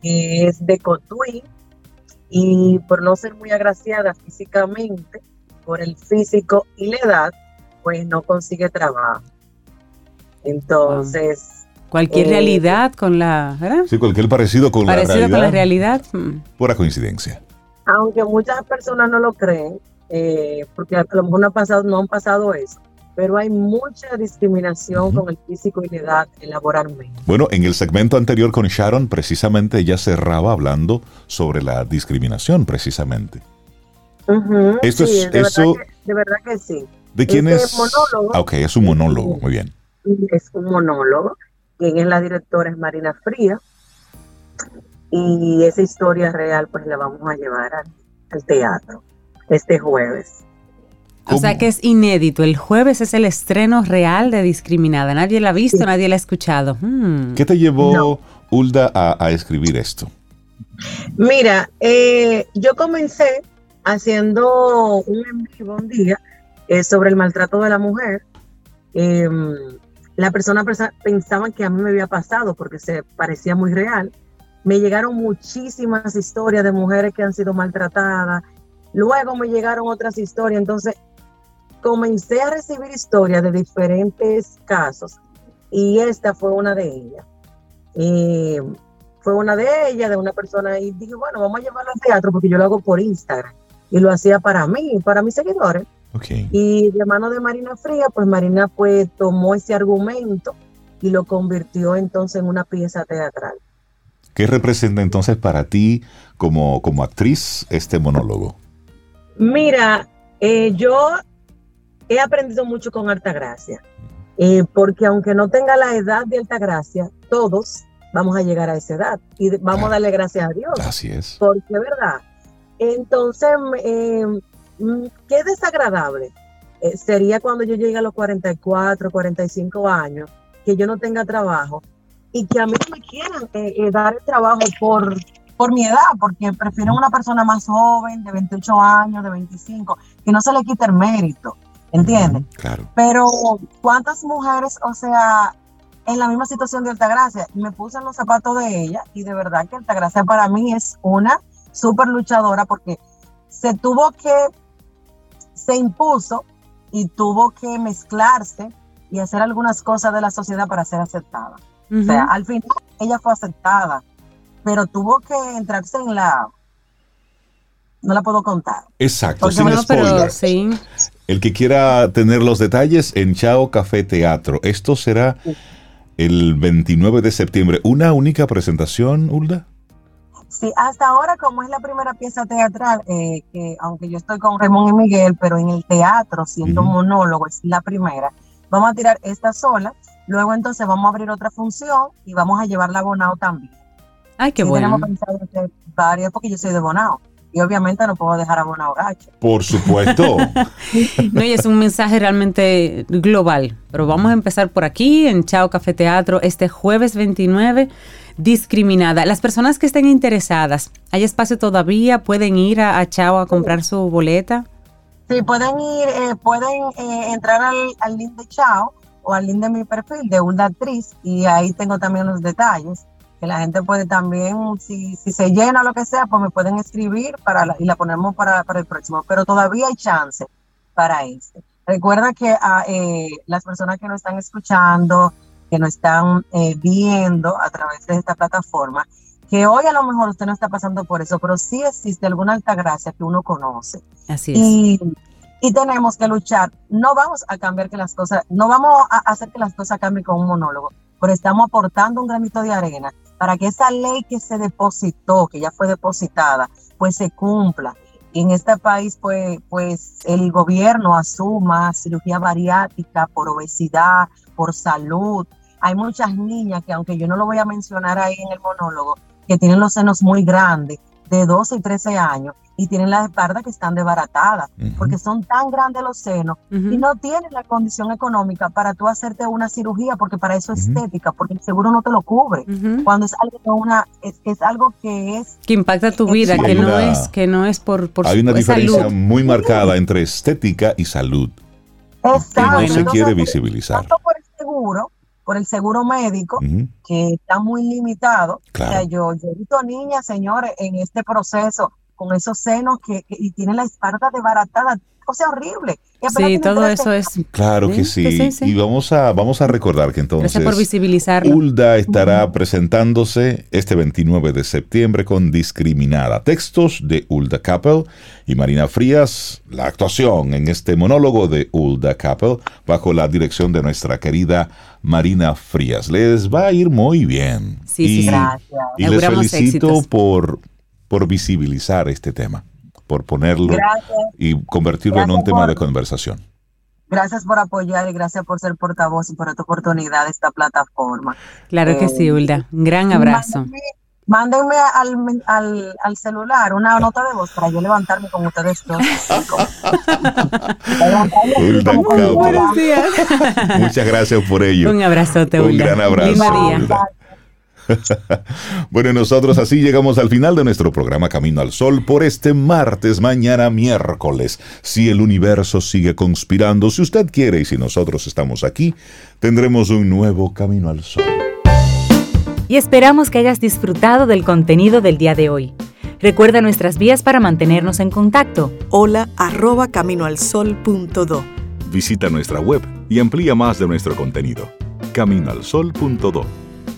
que es de Cotuí y por no ser muy agraciada físicamente, por el físico y la edad, pues no consigue trabajo. Entonces, Cualquier Eh, realidad con la, ¿verdad? Sí, cualquier parecido con Parecido la realidad. con la realidad. mm. Pura coincidencia. aunque muchas personas no lo creen, eh, porque a lo mejor no, ha pasado, no han pasado eso, pero hay mucha discriminación Ujú. con el físico y la edad laboralmente. Bueno, en el segmento anterior con Sharon, precisamente ella cerraba hablando sobre la discriminación, precisamente. Ujú, Esto sí, es- de, eso- verdad que, de verdad que sí. ¿De quién Este es? monólogo. Ah, ok, es un monólogo, muy bien. Es un monólogo. Quien es la directora es Marina Fría. Y esa historia real, pues la vamos a llevar al, al teatro este jueves. O sea que es inédito. El jueves es el estreno real de Discriminada. Nadie la ha visto, Sí. nadie la ha escuchado. Mm. ¿Qué te llevó, No. Ulda, a, a escribir esto? Mira, eh, yo comencé haciendo un en vivo un día eh, sobre el maltrato de la mujer. Eh, la persona pensa- pensaban que a mí me había pasado porque se parecía muy real. Me llegaron muchísimas historias de mujeres que han sido maltratadas. Luego me llegaron otras historias. Entonces comencé a recibir historias de diferentes casos y esta fue una de ellas. Eh, fue una de ellas, de una persona, y dije, bueno, vamos a llevarlo al teatro porque yo lo hago por Instagram. Y lo hacía para mí, para mis seguidores. Y de mano de Marina Fría, pues Marina pues tomó ese argumento y lo convirtió entonces en una pieza teatral. ¿Qué representa entonces para ti como, como actriz este monólogo? Mira, eh, yo he aprendido mucho con Altagracia, eh, porque aunque no tenga la edad de Altagracia, todos vamos a llegar a esa edad y vamos a darle gracias a Dios. Así es. porque es verdad. Entonces, eh, mm, qué desagradable eh, sería cuando yo llegue a los 44, 45 años, que yo no tenga trabajo y que a mí no me quieran eh, eh, dar el trabajo por, por mi edad, porque prefieren una persona más joven, de 28 años, de 25, que no se le quite el mérito, ¿entiendes? Claro. Pero, ¿cuántas mujeres, o sea, en la misma situación de Altagracia? Me puse en los zapatos de ella y de verdad que Altagracia para mí es una súper luchadora porque se tuvo que, se impuso y tuvo que mezclarse y hacer algunas cosas de la sociedad para ser aceptada. O sea, al final ella fue aceptada, pero tuvo que entrarse en la... No la puedo contar. Exacto, Porque sin No, pero spoilers. sí. El que quiera tener los detalles en Chao Café Teatro. Esto será el 29 de septiembre. ¿Una única presentación, Ulda? Sí, hasta ahora como es la primera pieza teatral, eh, que aunque yo estoy con Ramón y Miguel, pero en el teatro, siendo Ujú. monólogo, es la primera, vamos a tirar esta sola, luego entonces vamos a abrir otra función y vamos a llevarla a Bonao también. Ay, qué Sí, bueno. Tenemos pensado hacer varias porque yo soy de Bonao y obviamente no puedo dejar a Bonao gacho. Por supuesto. No, y es un mensaje realmente global. Pero vamos a empezar por aquí, en Chao Café Teatro, este jueves 29, discriminada. Las personas que estén interesadas, ¿hay espacio todavía? ¿Pueden ir a, a Chao a comprar su boleta? Sí, pueden ir, eh, pueden eh, entrar al, al link de Chao o al link de mi perfil de una actriz y ahí tengo también los detalles. Que la gente puede también, si, si se llena o lo que sea, pues me pueden escribir para la- y la ponemos para, para el próximo. Pero todavía hay chance para este. Recuerda que ah, eh, las personas que nos están escuchando, que nos están eh, viendo a través de esta plataforma, que hoy a lo mejor usted no está pasando por eso, pero sí existe alguna altagracia que uno conoce Así es. y, y tenemos que luchar. No vamos a cambiar que las cosas, no vamos a hacer que las cosas cambien con un monólogo, pero estamos aportando un granito de arena para que esa ley que se depositó, que ya fue depositada, pues se cumpla. Y en este país, pues, pues el gobierno asuma cirugía bariátrica por obesidad, por salud. Hay muchas niñas que, aunque yo no lo voy a mencionar ahí en el monólogo, que tienen los senos muy grandes, de 12 y 13 años, y tienen las espaldas que están desbaratadas, porque son tan grandes los senos y no tienen la condición económica para tú hacerte una cirugía, porque para eso es estética, porque el seguro no te lo cubre. Cuando es algo, que una, es, es algo que es Que impacta tu vida, que hay no una- es, que no es por, por Hay una diferencia salud. muy marcada entre estética y salud. Que exacto. no se Entonces, quiere visibilizar. Tanto por el seguro, por el seguro médico, que está muy limitado. Claro. O sea, yo, yo he visto niñas, señores, en este proceso con esos senos que, que- y tienen la espalda desbaratada, cosa horrible. Y apenas Sí, todo 13 eso es. Claro que Sí, sí. sí, sí. Y vamos a, vamos a recordar que entonces Gracias por visibilizarlo. Ulda estará presentándose este 29 de septiembre con Discriminada. Textos de Ulda Capel y Marina Frías. La actuación en este monólogo de Ulda Capel bajo la dirección de nuestra querida Marina Frías. Les va a ir muy bien. Sí, sí, y, sí. Gracias. y les felicito éxitos. por, por visibilizar este tema, por ponerlo Gracias. y convertirlo en un tema por- de conversación. Gracias por apoyar y gracias por ser portavoz y por esta oportunidad de esta plataforma. Claro que sí, Hulda. Un gran abrazo. Mándenme, mándenme al, al, al celular una nota de voz para yo levantarme con ustedes dos. Buenos días. Muchas gracias por ello. Un abrazote, Un Hulda. gran abrazo. Bueno, nosotros así llegamos al final de nuestro programa Camino al Sol por este martes, mañana miércoles. Si el universo sigue conspirando, si usted quiere y si nosotros estamos aquí, tendremos un nuevo Camino al Sol. y esperamos que hayas disfrutado del contenido del día de hoy. Recuerda nuestras vías para mantenernos en contacto. Hola arroba caminoalsol.do. Visita nuestra web y amplía más de nuestro contenido. Caminoalsol.do